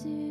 Sois mon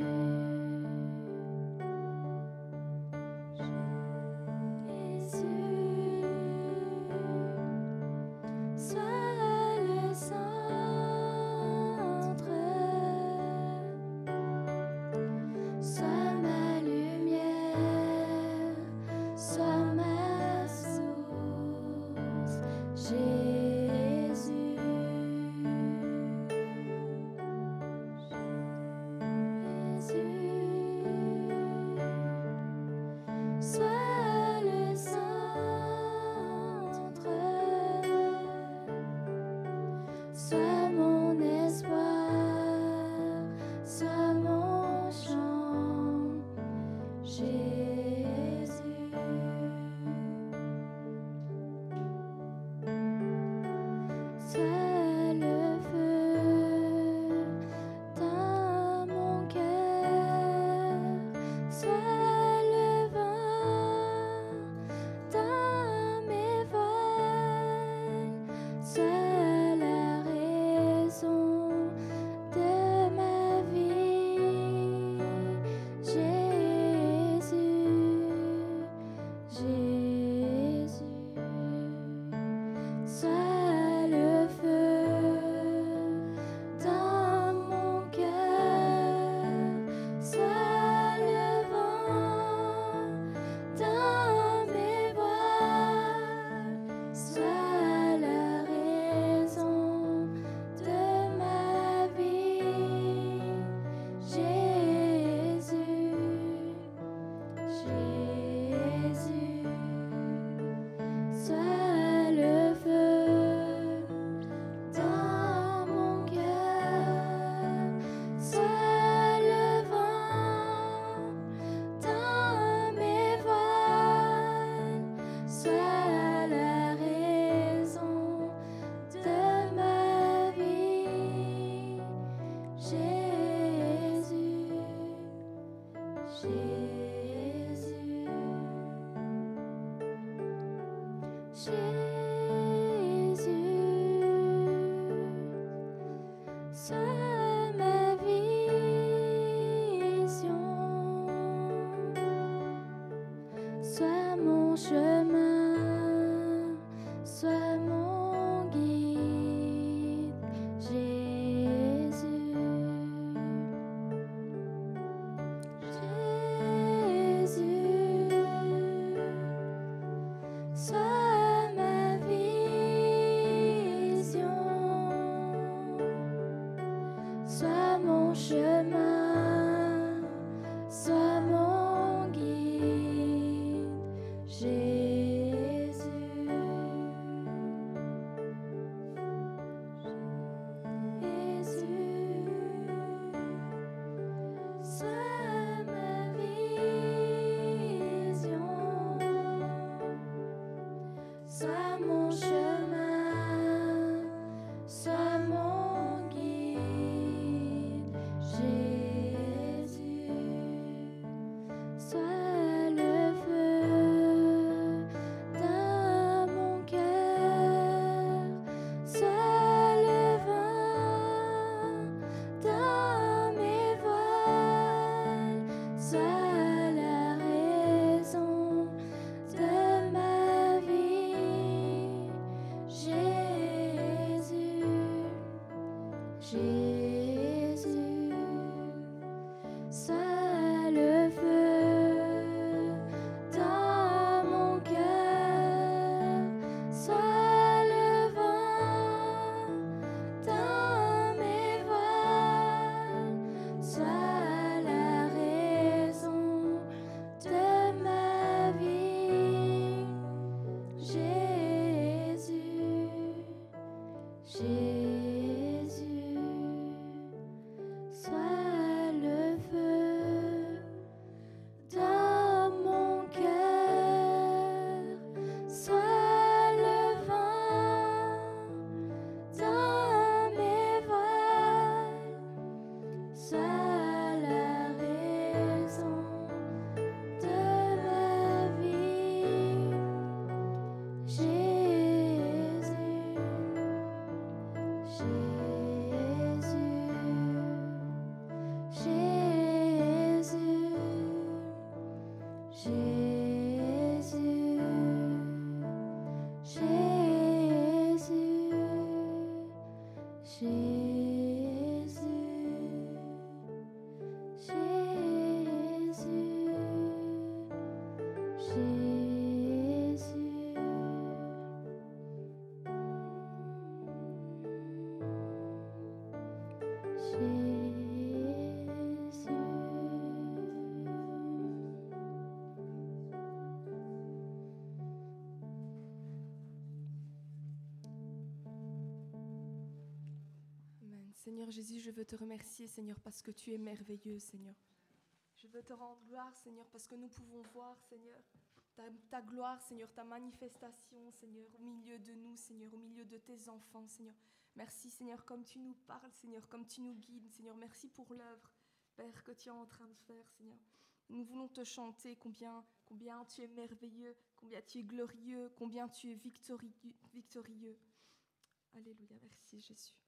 Seigneur Jésus, je veux te remercier, Seigneur, parce que tu es merveilleux, Seigneur. Je veux te rendre gloire, Seigneur, parce que nous pouvons voir, Seigneur, ta, gloire, Seigneur, ta manifestation, Seigneur, au milieu de nous, Seigneur, au milieu de tes enfants, Seigneur. Merci, Seigneur, comme tu nous parles, Seigneur, comme tu nous guides, Seigneur. Merci pour l'œuvre, Père, que tu es en train de faire, Seigneur. Nous voulons te chanter combien, combien tu es merveilleux, combien tu es glorieux, combien tu es victorieux. victorieux. Alléluia, merci Jésus.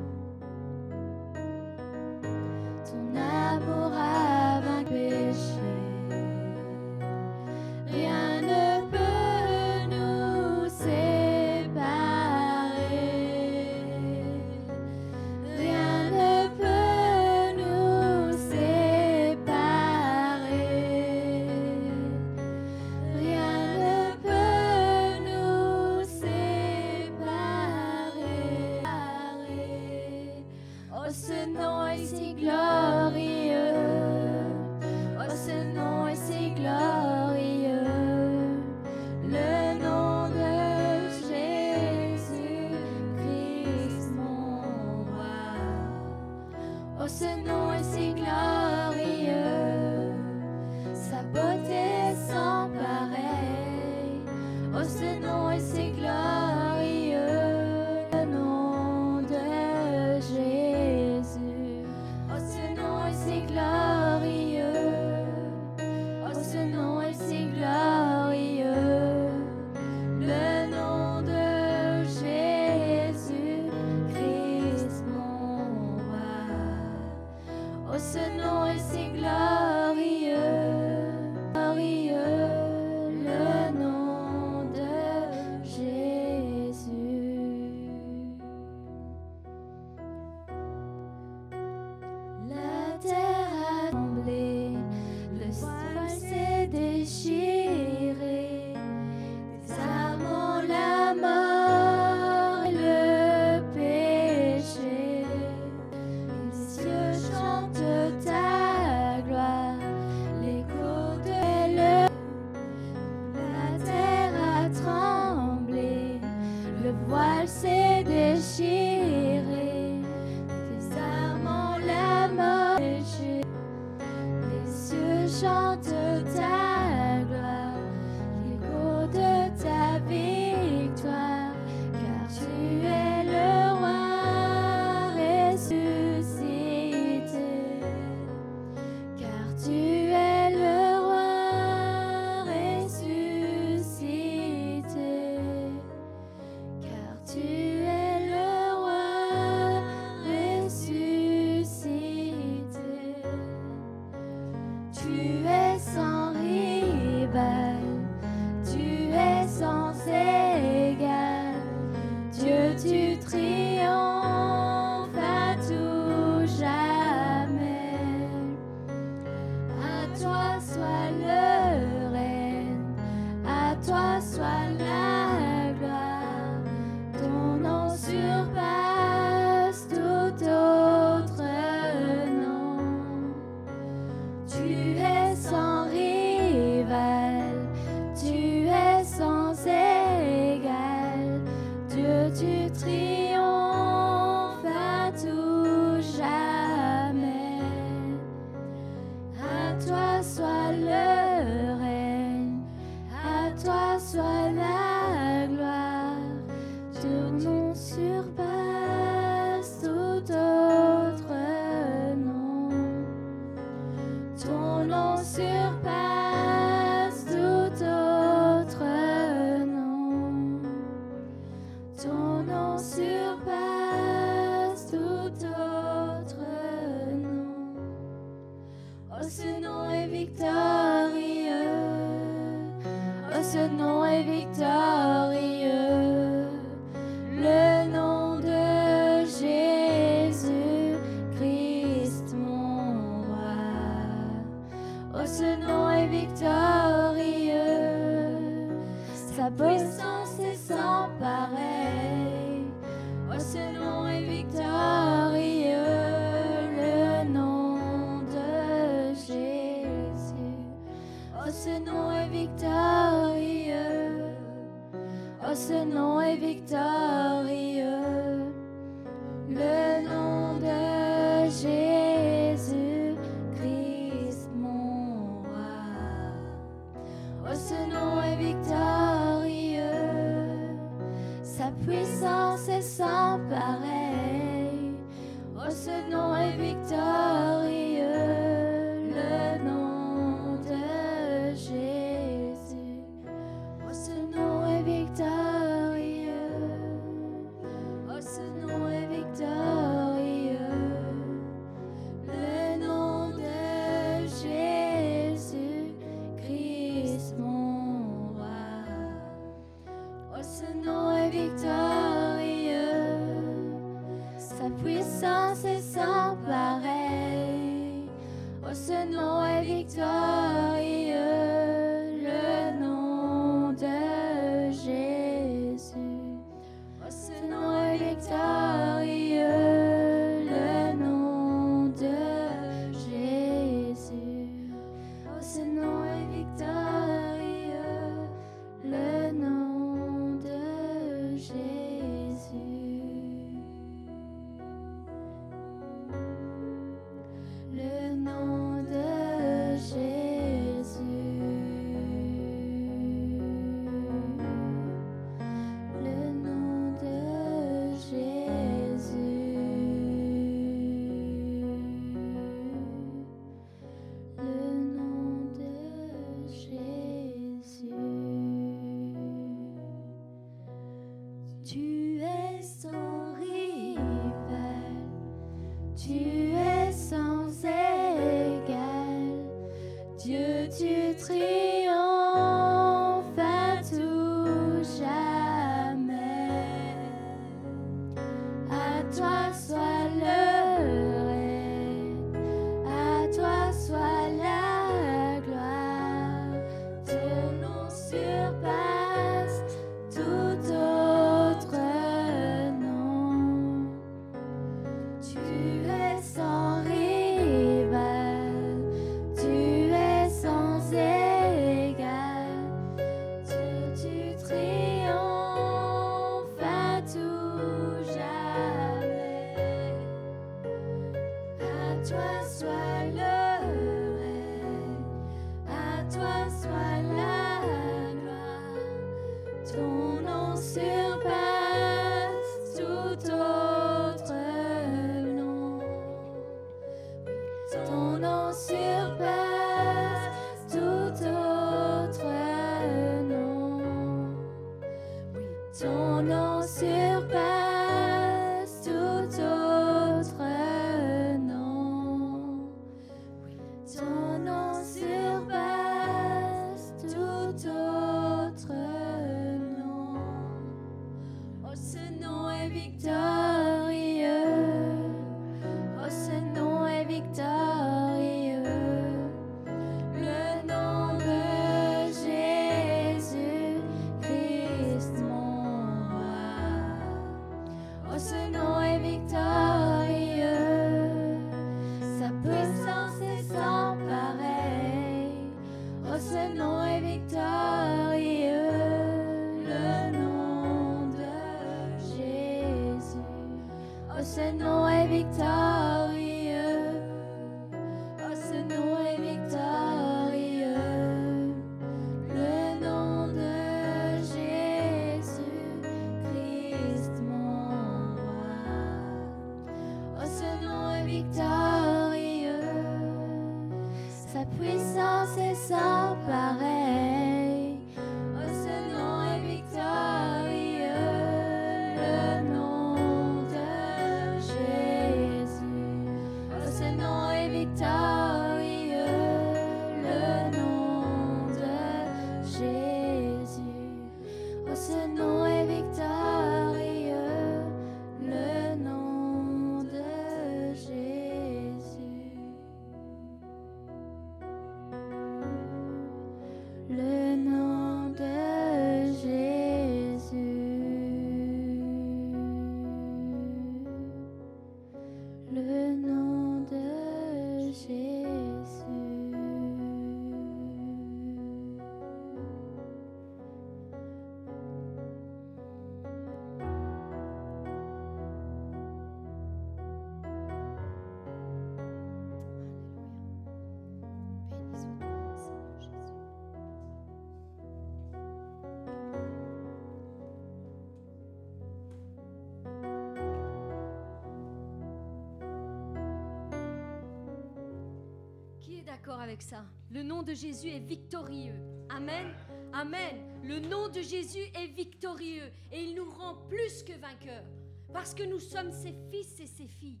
Avec ça Le nom de Jésus est victorieux. Amen. Amen. Le nom de Jésus est victorieux et il nous rend plus que vainqueurs parce que nous sommes ses fils et ses filles.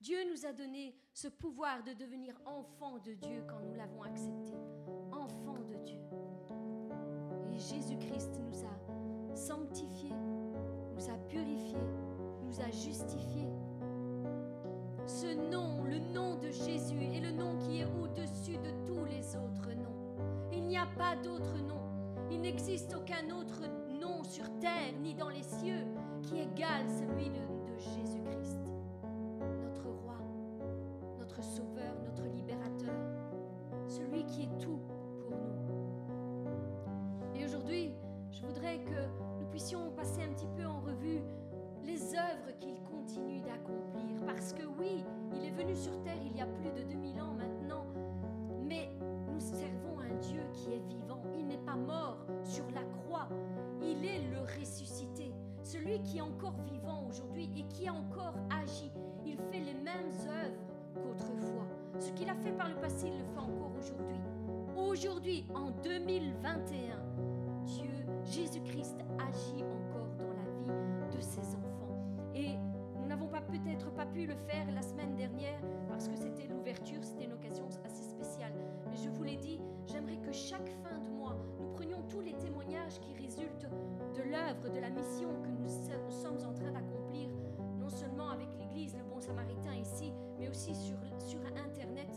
Dieu nous a donné ce pouvoir de devenir enfants de Dieu quand nous l'avons accepté. Enfants de Dieu. Et Jésus-Christ nous a sanctifiés, nous a purifiés, nous a justifiés. Ce nom, le nom de Jésus, pas d'autre nom. Il n'existe aucun autre nom sur terre ni dans les qui est encore vivant aujourd'hui et qui a encore agi. Il fait les mêmes œuvres qu'autrefois. Ce qu'il a fait par le passé, il le fait encore aujourd'hui. Aujourd'hui, en 2021, Dieu, Jésus-Christ agit encore dans la vie de ses enfants. Et nous n'avons pas peut-être pas pu le faire la semaine dernière parce que c'était l'ouverture, c'était une occasion assez spéciale. Mais je vous l'ai dit, j'aimerais que chaque fin de mois, nous prenions tous les témoignages qui résultent de l'œuvre, de la mission que nous so- sommes en train d'accomplir, non seulement avec l'Église, le Bon Samaritain ici, mais aussi sur, sur Internet,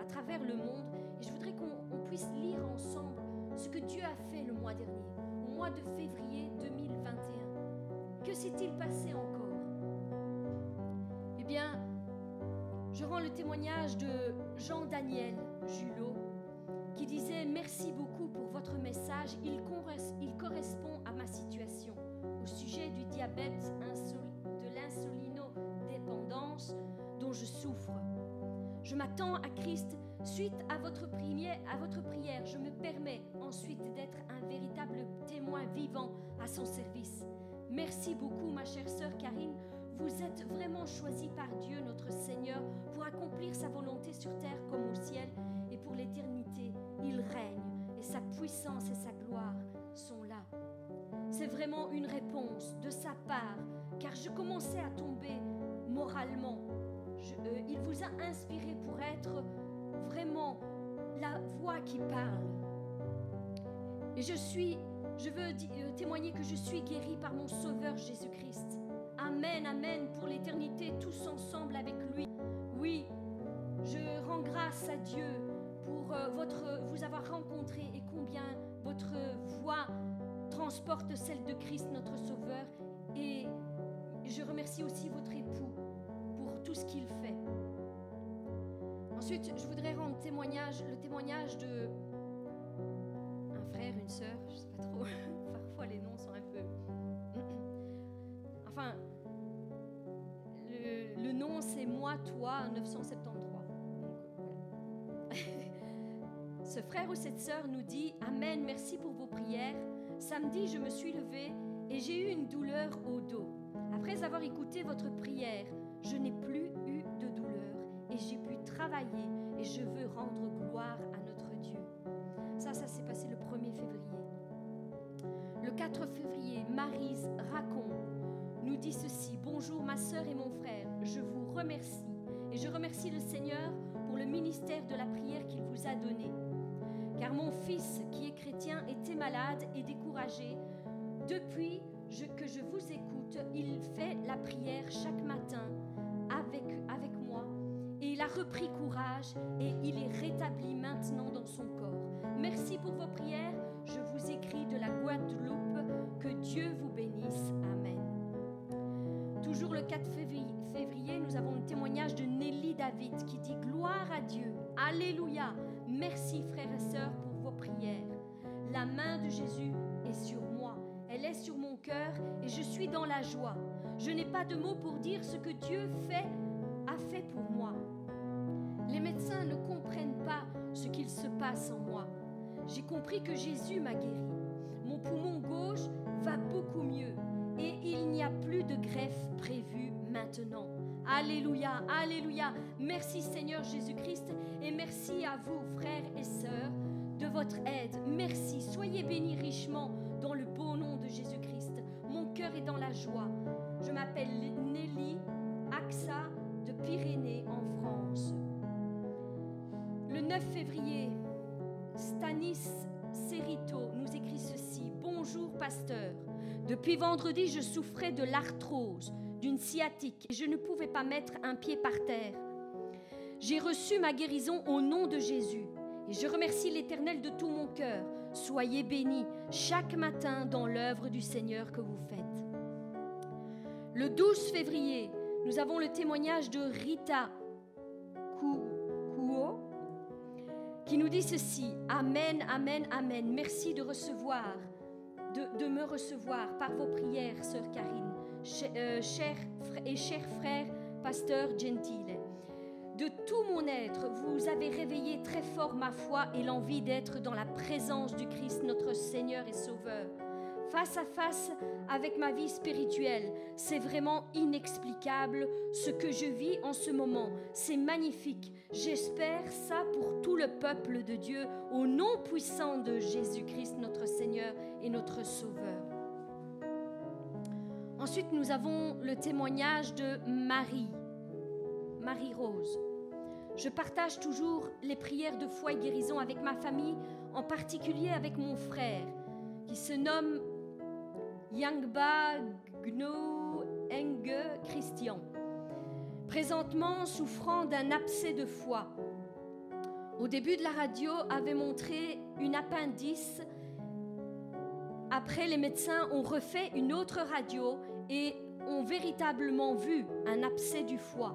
à travers le monde. Et je voudrais qu'on on puisse lire ensemble ce que Dieu a fait le mois dernier, au mois de février 2021. Que s'est-il passé encore? Eh bien, je rends le témoignage de Jean-Daniel Julot qui disait Merci beaucoup votre message. Il, corres- il correspond à ma situation au sujet du diabète, de l'insulinodépendance dont je souffre. Je m'attends à Christ. Suite à votre, prière, à votre prière, je me permets ensuite d'être un véritable témoin vivant à son service. Merci beaucoup, ma chère sœur Karine. Vous êtes vraiment choisie par Dieu, notre Seigneur, pour accomplir sa volonté sur terre comme au ciel et pour l'éternité. Il règne sa puissance et sa gloire sont là. C'est vraiment une réponse de sa part, car je commençais à tomber moralement. Euh, il vous a inspiré pour être vraiment la voix qui parle. Et je suis, je veux euh, témoigner que je suis guéri par mon Sauveur Jésus-Christ. Amen, amen, pour l'éternité, tous ensemble avec lui. Oui, je rends grâce à Dieu votre, vous avoir rencontré et combien votre voix transporte celle de Christ, notre Sauveur. Et je remercie aussi votre époux pour tout ce qu'il fait. Ensuite, je voudrais rendre témoignage, le témoignage de un frère, une sœur, je sais pas trop. Parfois les noms sont un peu. Enfin, le, le nom c'est moi, toi, 973. Donc, voilà. Ce frère ou cette sœur nous dit Amen, merci pour vos prières. Samedi, je me suis levée et j'ai eu une douleur au dos. Après avoir écouté votre prière, je n'ai plus eu de douleur et j'ai pu travailler et je veux rendre gloire à notre Dieu. Ça, ça s'est passé le 1er février. Le 4 février, Marise Racon nous dit ceci. Bonjour ma sœur et mon frère, je vous remercie et je remercie le Seigneur pour le ministère de la prière qu'il vous a donné. Car mon fils, qui est chrétien, était malade et découragé. Depuis que je vous écoute, il fait la prière chaque matin avec, avec moi et il a repris courage et il est rétabli maintenant dans son corps. Merci pour vos prières. Je vous écris de la Guadeloupe. Que Dieu vous bénisse. Amen. Toujours le 4 février, février, nous avons le témoignage de Nelly David qui dit Gloire à Dieu. Alléluia. Merci frères et sœurs pour vos prières. La main de Jésus est sur moi. Elle est sur mon cœur et je suis dans la joie. Je n'ai pas de mots pour dire ce que Dieu fait, a fait pour moi. Les médecins ne comprennent pas ce qu'il se passe en moi. J'ai compris que Jésus m'a guéri. Mon poumon gauche va beaucoup mieux et il n'y a plus de greffe prévue maintenant. Alléluia, Alléluia. Merci Seigneur Jésus-Christ et merci à vous frères et sœurs de votre aide. Merci, soyez bénis richement dans le beau nom de Jésus-Christ. Mon cœur est dans la joie. Je m'appelle Nelly Axa de Pyrénées en France. Le 9 février, Stanis Serito nous écrit ceci. Bonjour pasteur. Depuis vendredi, je souffrais de l'arthrose, d'une sciatique, et je ne pouvais pas mettre un pied par terre. J'ai reçu ma guérison au nom de Jésus, et je remercie l'Éternel de tout mon cœur. Soyez bénis chaque matin dans l'œuvre du Seigneur que vous faites. Le 12 février, nous avons le témoignage de Rita Kuo qui nous dit ceci. Amen, amen, amen. Merci de recevoir de, me recevoir par vos prières, sœur Karine, cher, et cher frère, pasteur Gentile. De tout mon être, vous avez réveillé très fort ma foi et l'envie d'être dans la présence du Christ, notre Seigneur et Sauveur face à face avec ma vie spirituelle. C'est vraiment inexplicable ce que je vis en ce moment. C'est magnifique. J'espère ça pour tout le peuple de Dieu, au nom puissant de Jésus-Christ, notre Seigneur et notre Sauveur. Ensuite, nous avons le témoignage de Marie, Marie-Rose. Je partage toujours les prières de foi et guérison avec ma famille, en particulier avec mon frère, qui se nomme Yangba Gno Enge Christian, présentement souffrant d'un abcès de foie. Au début de la radio avait montré une appendice. Après, les médecins ont refait une autre radio et ont véritablement vu un abcès du foie,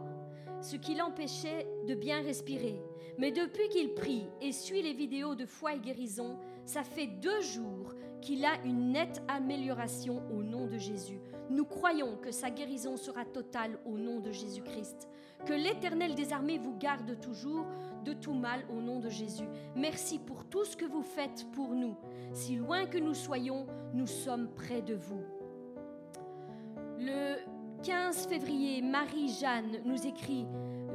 ce qui l'empêchait de bien respirer. Mais depuis qu'il prie et suit les vidéos de foi et guérison, ça fait deux jours qu'il a une nette amélioration au nom de Jésus. Nous croyons que sa guérison sera totale au nom de Jésus-Christ. Que l'Éternel des armées vous garde toujours de tout mal au nom de Jésus. Merci pour tout ce que vous faites pour nous. Si loin que nous soyons, nous sommes près de vous. Le 15 février, Marie-Jeanne nous écrit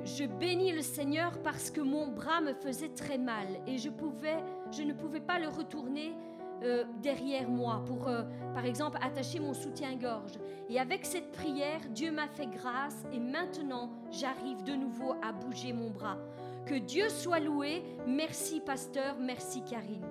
Je bénis le Seigneur parce que mon bras me faisait très mal et je, ne pouvais pas le retourner euh, derrière moi pour, euh, par exemple, attacher mon soutien-gorge. Et avec cette prière, Dieu m'a fait grâce et maintenant j'arrive de nouveau à bouger mon bras. Que Dieu soit loué. Merci pasteur, merci Karine.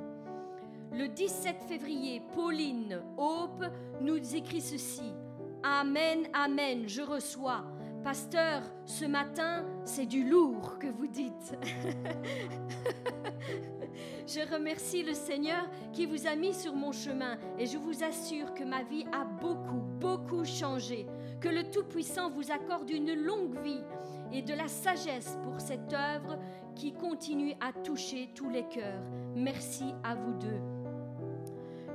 Le 17 février, Pauline Hope nous écrit ceci. Amen, amen, je reçois. Pasteur, ce matin, c'est du lourd que vous dites. je remercie le Seigneur qui vous a mis sur mon chemin et je vous assure que ma vie a beaucoup, beaucoup changé. Que le Tout-Puissant vous accorde une longue vie et de la sagesse pour cette œuvre qui continue à toucher tous les cœurs. Merci à vous deux.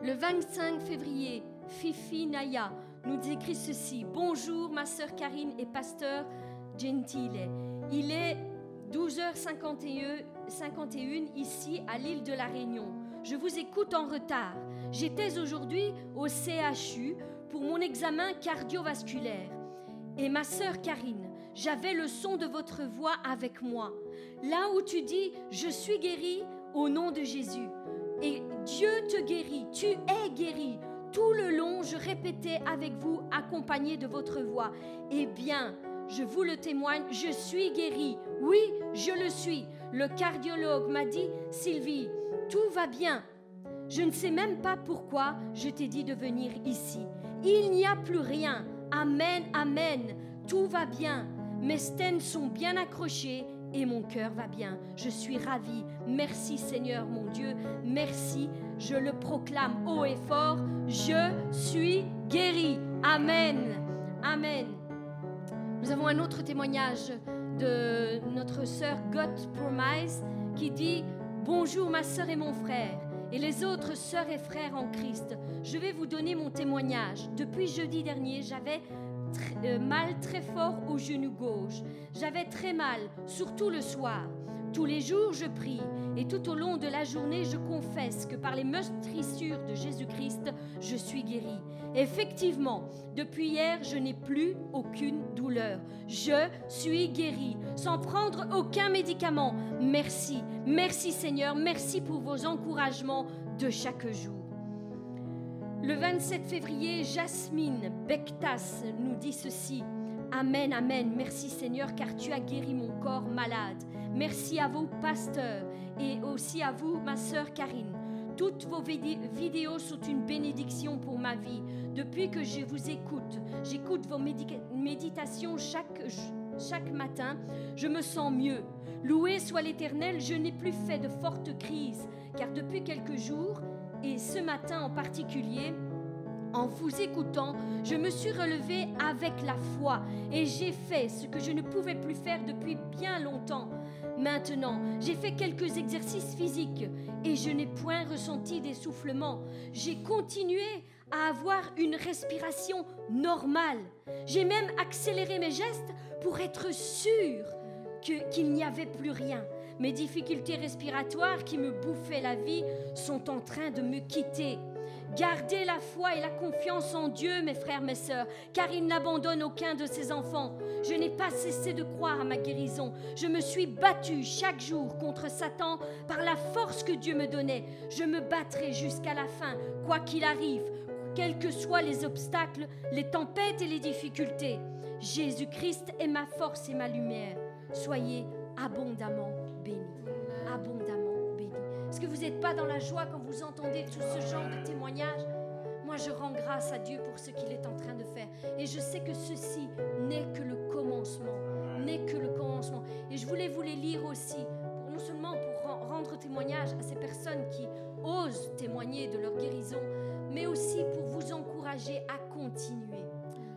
Le 25 février, Fifi Naya nous écrit ceci. Bonjour ma sœur Karine et pasteur Gentile. Il est 12h51 ici à l'île de la Réunion. Je vous écoute en retard. J'étais aujourd'hui au CHU pour mon examen cardiovasculaire. Et ma sœur Karine, j'avais le son de votre voix avec moi. Là où tu dis, je suis guérie au nom de Jésus. Et Dieu te guérit, tu es guérie. Tout le long, je répétais avec vous, accompagné de votre voix. Eh bien, je vous le témoigne, je suis guérie. Oui, je le suis. Le cardiologue m'a dit, Sylvie, tout va bien. Je ne sais même pas pourquoi je t'ai dit de venir ici. Il n'y a plus rien. Amen, amen. Tout va bien. Mes stènes sont bien accrochées et mon cœur va bien. Je suis ravie. Merci Seigneur mon Dieu. Merci. Je le proclame haut et fort. Je suis guéri. Amen. Amen. Nous avons un autre témoignage de notre sœur God Promise qui dit Bonjour ma sœur et mon frère et les autres sœurs et frères en Christ. Je vais vous donner mon témoignage. Depuis jeudi dernier, j'avais euh, mal très fort au genou gauche. J'avais très mal, surtout le soir. Tous les jours, je prie et tout au long de la journée, je confesse que par les meurtrissures de Jésus-Christ, je suis guéri. Effectivement, depuis hier, je n'ai plus aucune douleur. Je suis guéri sans prendre aucun médicament. Merci, merci Seigneur, merci pour vos encouragements de chaque jour. Le 27 février, Jasmine Bektas nous dit ceci. Amen, amen. Merci Seigneur car tu as guéri mon corps malade. Merci à vous, pasteurs, et aussi à vous, ma sœur Karine. Toutes vos vidéos sont une bénédiction pour ma vie. Depuis que je vous écoute, j'écoute vos méditations chaque, chaque matin, je me sens mieux. Loué soit l'Éternel, je n'ai plus fait de fortes crises, car depuis quelques jours, et ce matin en particulier, en vous écoutant, je me suis relevée avec la foi et j'ai fait ce que je ne pouvais plus faire depuis bien longtemps. Maintenant, j'ai fait quelques exercices physiques et je n'ai point ressenti d'essoufflement. J'ai continué à avoir une respiration normale. J'ai même accéléré mes gestes pour être sûr qu'il n'y avait plus rien. Mes difficultés respiratoires qui me bouffaient la vie sont en train de me quitter. Gardez la foi et la confiance en Dieu, mes frères, mes sœurs, car il n'abandonne aucun de ses enfants. Je n'ai pas cessé de croire à ma guérison. Je me suis battue chaque jour contre Satan par la force que Dieu me donnait. Je me battrai jusqu'à la fin, quoi qu'il arrive, quels que soient les obstacles, les tempêtes et les difficultés. Jésus-Christ est ma force et ma lumière. Soyez abondamment bénis. Abondamment. Est-ce que vous n'êtes pas dans la joie quand vous entendez tout ce genre de témoignages? Moi, je rends grâce à Dieu pour ce qu'il est en train de faire. Et je sais que ceci n'est que le commencement. N'est que le commencement. Et je voulais vous les lire aussi, non seulement pour rendre témoignage à ces personnes qui osent témoigner de leur guérison, mais aussi pour vous encourager à continuer.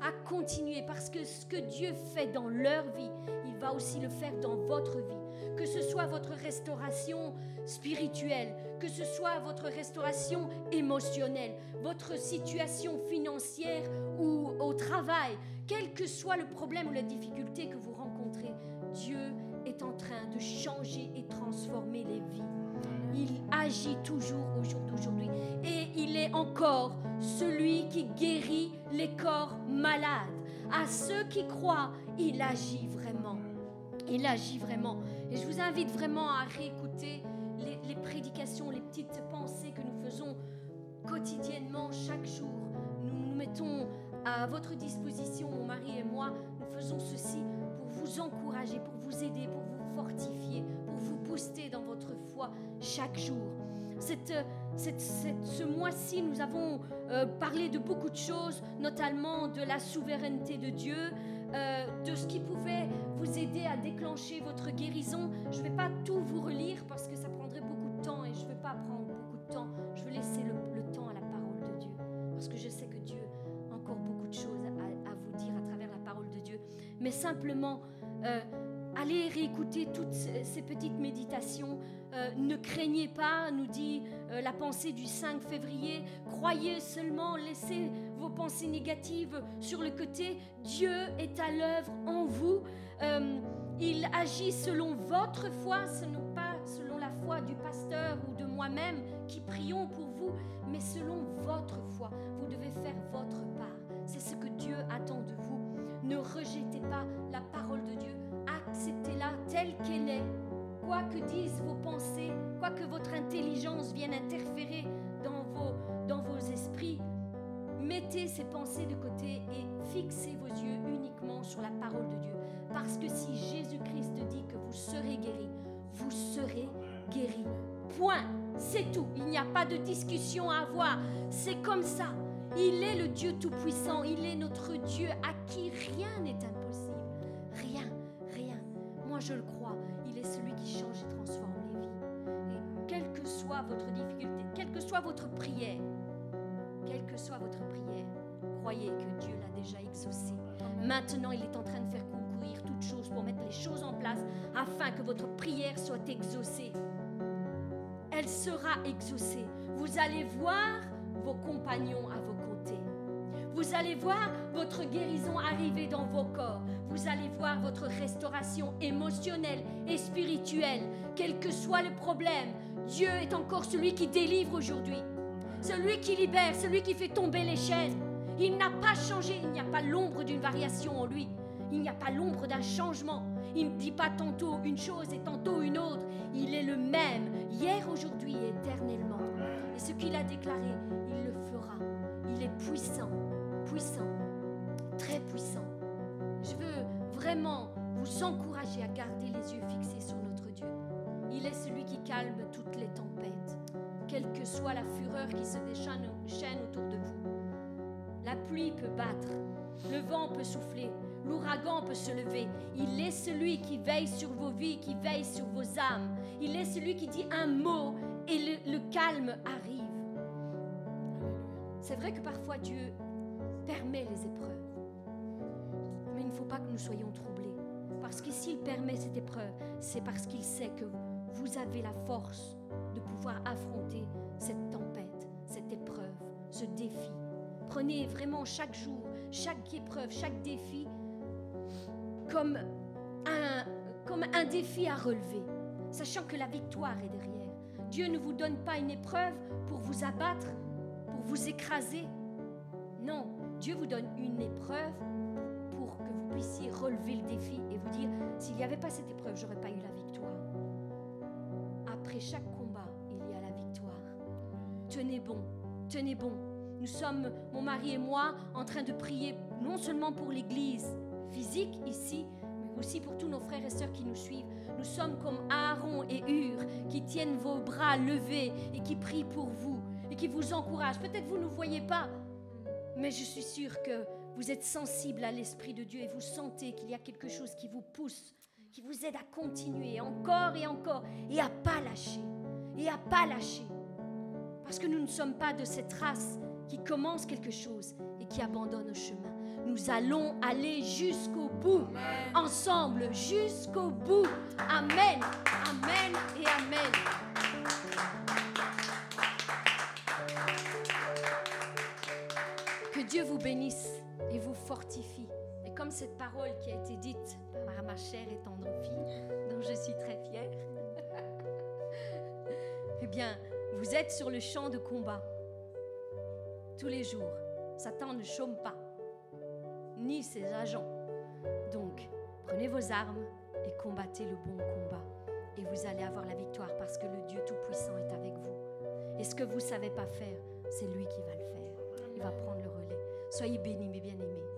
À continuer parce que ce que Dieu fait dans leur vie, il va aussi le faire dans votre vie que ce soit votre restauration spirituelle, que ce soit votre restauration émotionnelle, votre situation financière ou au travail, quel que soit le problème ou la difficulté que vous rencontrez, Dieu est en train de changer et transformer les vies. Il agit toujours au jour d'aujourd'hui. Et il est encore celui qui guérit les corps malades. À ceux qui croient, il agit vraiment. Il agit vraiment. Et je vous invite vraiment à réécouter les, prédications, les petites pensées que nous faisons quotidiennement, chaque jour. Nous nous mettons à votre disposition, mon mari et moi. Nous faisons ceci pour vous encourager, pour vous aider, pour vous fortifier, pour vous booster dans votre foi chaque jour. Ce mois-ci, nous avons euh, parlé de beaucoup de choses, notamment de la souveraineté de Dieu, euh, de ce qui pouvait vous aider à déclencher votre guérison. Je ne vais pas tout vous relire parce que ça prendrait beaucoup de temps et je ne veux pas prendre beaucoup de temps. Je veux laisser le, temps à la parole de Dieu parce que je sais que Dieu a encore beaucoup de choses à, vous dire à travers la parole de Dieu. Mais simplement, euh, allez réécouter toutes ces petites méditations. Euh, ne craignez pas, nous dit euh, la pensée du 5 février. Croyez seulement, laissez vos pensées négatives sur le côté. Dieu est à l'œuvre en vous. Euh, il agit selon votre foi, ce n'est pas selon la foi du pasteur ou de moi-même qui prions pour vous, mais selon votre foi. Vous devez faire votre part. C'est ce que Dieu attend de vous. Ne rejetez pas la parole de Dieu. Acceptez-la telle qu'elle est quoi que disent vos pensées, quoi que votre intelligence vienne interférer dans vos, esprits, mettez ces pensées de côté et fixez vos yeux uniquement sur la parole de Dieu. Parce que si Jésus-Christ dit que vous serez guéri, vous serez guéri. Point. C'est tout. Il n'y a pas de discussion à avoir. C'est comme ça. Il est le Dieu Tout-Puissant. Il est notre Dieu à qui rien n'est impossible. Moi, je le crois celui qui change et transforme les vies. Et quelle que soit votre difficulté, quelle que soit votre prière, quelle que soit votre prière, croyez que Dieu l'a déjà exaucé. Maintenant, il est en train de faire concourir toutes choses pour mettre les choses en place afin que votre prière soit exaucée. Elle sera exaucée. Vous allez voir vos compagnons à. Vous allez voir votre guérison arriver dans vos corps. Vous allez voir votre restauration émotionnelle et spirituelle. Quel que soit le problème, Dieu est encore celui qui délivre aujourd'hui. Celui qui libère, celui qui fait tomber les chaînes. Il n'a pas changé, il n'y a pas l'ombre d'une variation en lui. Il n'y a pas l'ombre d'un changement. Il ne dit pas tantôt une chose et tantôt une autre. Il est le même, hier, aujourd'hui et éternellement. Et ce qu'il a déclaré, il le fera. Il est puissant, puissant, très puissant. Je veux vraiment vous encourager à garder les yeux fixés sur notre Dieu. Il est celui qui calme toutes les tempêtes, quelle que soit la fureur qui se déchaîne autour de vous. La pluie peut battre, le vent peut souffler, l'ouragan peut se lever. Il est celui qui veille sur vos vies, qui veille sur vos âmes. Il est celui qui dit un mot et le, le calme arrive. C'est vrai que parfois Dieu permet les épreuves. Mais il ne faut pas que nous soyons troublés. Parce que s'il permet cette épreuve, c'est parce qu'il sait que vous avez la force de pouvoir affronter cette tempête, cette épreuve, ce défi. Prenez vraiment chaque jour, chaque épreuve, chaque défi comme un, comme un défi à relever, sachant que la victoire est derrière. Dieu ne vous donne pas une épreuve pour vous abattre, pour vous écraser. Non, Dieu vous donne une épreuve pour que vous puissiez relever le défi et vous dire, s'il n'y avait pas cette épreuve, j'aurais pas eu la victoire. Après chaque combat, il y a la victoire. Tenez bon, tenez bon. Nous sommes, mon mari et moi, en train de prier non seulement pour l'Église physique ici, mais aussi pour tous nos frères et sœurs qui nous suivent. Nous sommes comme Aaron et Hur qui tiennent vos bras levés et qui prient pour vous et qui vous encouragent. Peut-être vous ne voyez pas, mais je suis sûre que vous êtes sensible à l'Esprit de Dieu et vous sentez qu'il y a quelque chose qui vous pousse, qui vous aide à continuer encore et encore et à pas lâcher. Et à pas lâcher. Parce que nous ne sommes pas de cette race qui commence quelque chose et qui abandonne le chemin. Nous allons aller jusqu'au bout, ensemble, jusqu'au bout. Amen, amen et amen. Dieu vous bénisse et vous fortifie. Et comme cette parole qui a été dite par ma chère et tendre fille, dont je suis très fière, eh bien, vous êtes sur le champ de combat tous les jours. Satan ne chôme pas, ni ses agents. Donc, prenez vos armes et combattez le bon combat. Et vous allez avoir la victoire parce que le Dieu Tout-Puissant est avec vous. Et ce que vous ne savez pas faire, c'est lui qui va le faire. Il va prendre le. Soyez bénis, mes bien-aimés.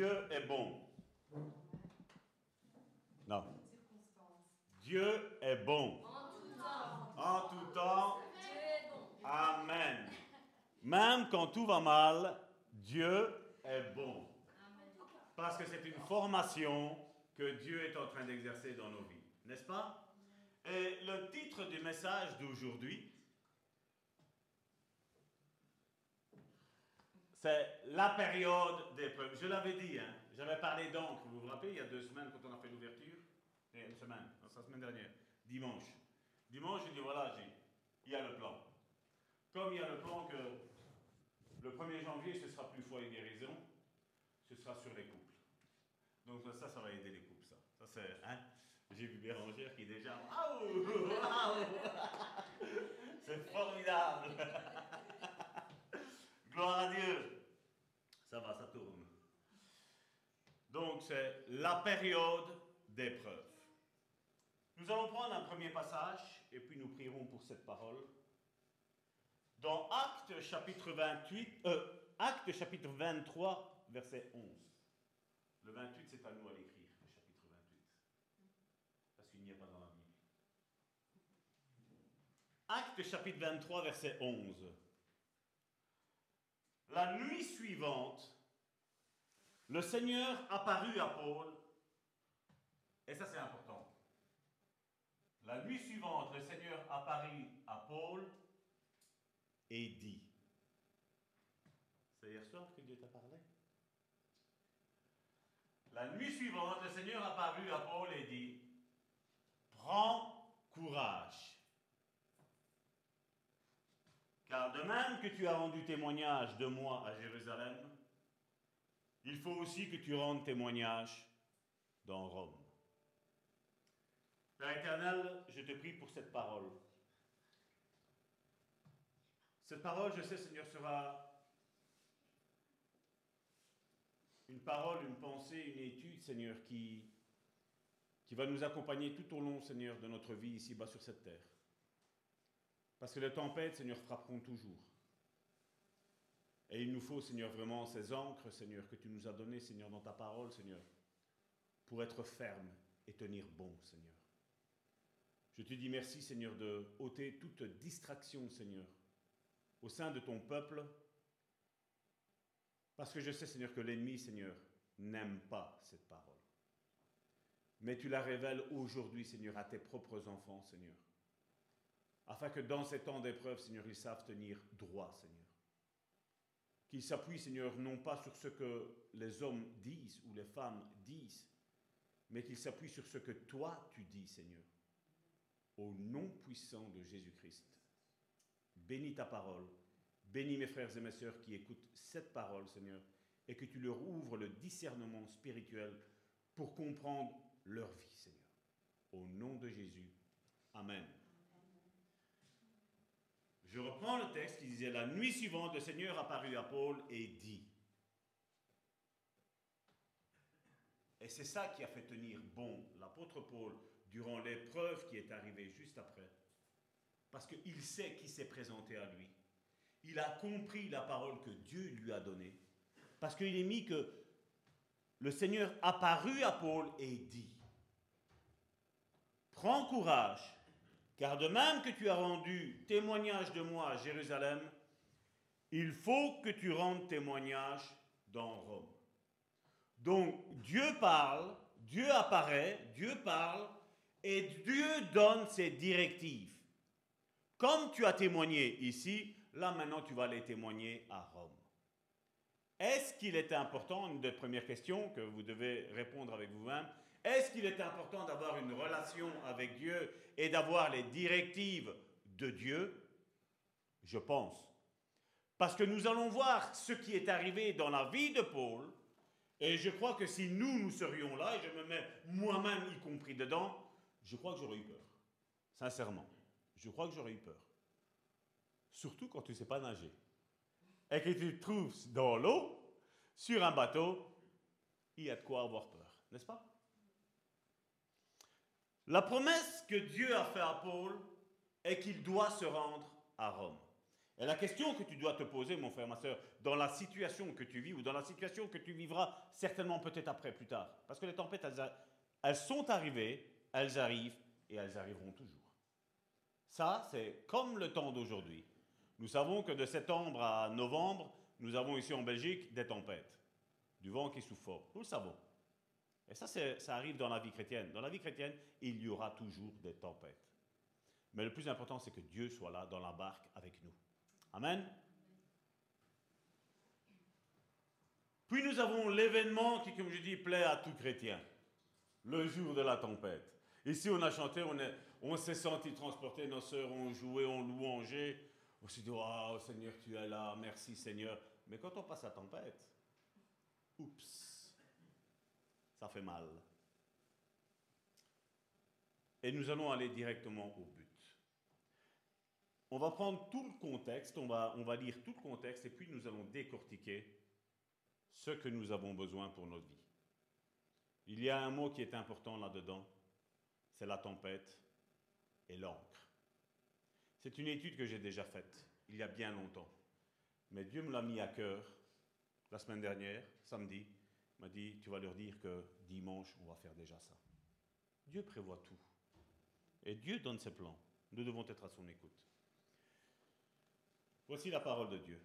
Dieu est bon. Non. Dieu est bon. En tout temps. Amen. Même quand tout va mal, Dieu est bon. Parce que c'est une formation que Dieu est en train d'exercer dans nos vies. N'est-ce pas? Et le titre du message d'aujourd'hui, c'est la période d'épreuve. Je l'avais dit, hein, j'avais parlé d'encre, vous vous rappelez, il y a deux semaines quand on a fait l'ouverture a une semaine, la semaine dernière, dimanche. Dimanche, j'ai dit voilà, il y a le plan. Comme il y a le plan que le 1er janvier, ce sera plus foi et guérison, ce sera sur les couples. Donc ça, ça va aider les couples, ça. Ça, c'est, hein J'ai vu Bérangère qui est déjà... Waouh C'est formidable Gloire à Dieu Ça va, ça tourne. Donc c'est la période d'épreuve. Nous allons prendre un premier passage et puis nous prierons pour cette parole. Dans Actes chapitre 28, euh, Actes chapitre 23, verset 11. Le 28, c'est à nous à l'écrire, le chapitre 28. Parce qu'il n'y a pas dans la Bible. Actes chapitre 23, verset 11. La nuit suivante, le Seigneur apparut à Paul, et ça c'est important. La nuit suivante, le Seigneur apparut à Paul et dit. C'est hier soir que Dieu t'a parlé La nuit suivante, le Seigneur apparut à Paul et dit, Prends courage. Car de même que tu as rendu témoignage de moi à Jérusalem, il faut aussi que tu rendes témoignage dans Rome. Père éternel, je te prie pour cette parole. Cette parole, je sais, Seigneur, sera une parole, une pensée, une étude, Seigneur, qui, qui va nous accompagner tout au long, Seigneur, de notre vie ici-bas sur cette terre. Parce que les tempêtes, Seigneur, frapperont toujours. Et il nous faut, Seigneur, vraiment ces encres, Seigneur, que tu nous as données, Seigneur, dans ta parole, Seigneur, pour être ferme et tenir bon, Seigneur. Je te dis merci, Seigneur, de ôter toute distraction, Seigneur, au sein de ton peuple, parce que je sais, Seigneur, que l'ennemi, Seigneur, n'aime pas cette parole. Mais tu la révèles aujourd'hui, Seigneur, à tes propres enfants, Seigneur, afin que dans ces temps d'épreuve, Seigneur, ils savent tenir droit, Seigneur. Qu'ils s'appuient, Seigneur, non pas sur ce que les hommes disent ou les femmes disent, mais qu'ils s'appuient sur ce que toi tu dis, Seigneur. Au nom puissant de Jésus-Christ. Bénis ta parole. Bénis mes frères et mes sœurs qui écoutent cette parole, Seigneur, et que tu leur ouvres le discernement spirituel pour comprendre leur vie, Seigneur. Au nom de Jésus. Amen. Je reprends le texte qui disait La nuit suivante, le Seigneur apparut à Paul et dit. Et c'est ça qui a fait tenir bon l'apôtre Paul durant l'épreuve qui est arrivée juste après. Parce qu'il sait qui s'est présenté à lui. Il a compris la parole que Dieu lui a donnée. Parce qu'il est mis que le Seigneur apparut à Paul et dit Prends courage, car de même que tu as rendu témoignage de moi à Jérusalem, il faut que tu rendes témoignage dans Rome. Donc Dieu parle, Dieu apparaît, Dieu parle, et Dieu donne ses directives. Comme tu as témoigné ici, là maintenant tu vas les témoigner à Rome. Est-ce qu'il est important, une des premières questions que vous devez répondre avec vous-même, est-ce qu'il est important d'avoir une relation avec Dieu et d'avoir les directives de Dieu? Je pense. Parce que nous allons voir ce qui est arrivé dans la vie de Paul, et je crois que si nous, nous serions là, et je me mets moi-même y compris dedans, je crois que j'aurais eu peur. Sincèrement. Je crois que j'aurais eu peur. surtout quand tu ne sais pas nager, et que tu te trouves dans l'eau, sur un bateau, il y a de quoi avoir peur, n'est-ce pas? La promesse que Dieu a faite à Paul est qu'il doit se rendre à Rome. Et la question que tu dois te poser, mon frère, ma soeur, dans la situation que tu vis ou dans la situation que tu vivras certainement peut-être après, plus tard, parce que les tempêtes, elles, sont arrivées, elles arrivent et elles arriveront toujours. Ça, c'est comme le temps d'aujourd'hui. Nous savons que de septembre à novembre, nous avons ici en Belgique des tempêtes, du vent qui souffle fort. Nous le savons. Et ça, ça arrive dans la vie chrétienne. Dans la vie chrétienne, il y aura toujours des tempêtes. Mais le plus important, c'est que Dieu soit là dans la barque avec nous. Amen. Puis nous avons l'événement qui, comme je dis, plaît à tout chrétien. Le jour de la tempête. Ici, on a chanté, on, s'est senti transporté, nos sœurs ont joué, ont louangé. On s'est dit, oh Seigneur, tu es là, merci Seigneur. Mais quand on passe la tempête, oups, ça fait mal. Et nous allons aller directement au but. On va prendre tout le contexte, on va, on va lire tout le contexte et puis nous allons décortiquer ce que nous avons besoin pour notre vie. Il y a un mot qui est important là-dedans, c'est la tempête et l'encre. C'est une étude que j'ai déjà faite il y a bien longtemps. Mais Dieu me l'a mis à cœur la semaine dernière, samedi. M'a dit, tu vas leur dire que dimanche, on va faire déjà ça. Dieu prévoit tout. Et Dieu donne ses plans. Nous devons être à son écoute. Voici la parole de Dieu.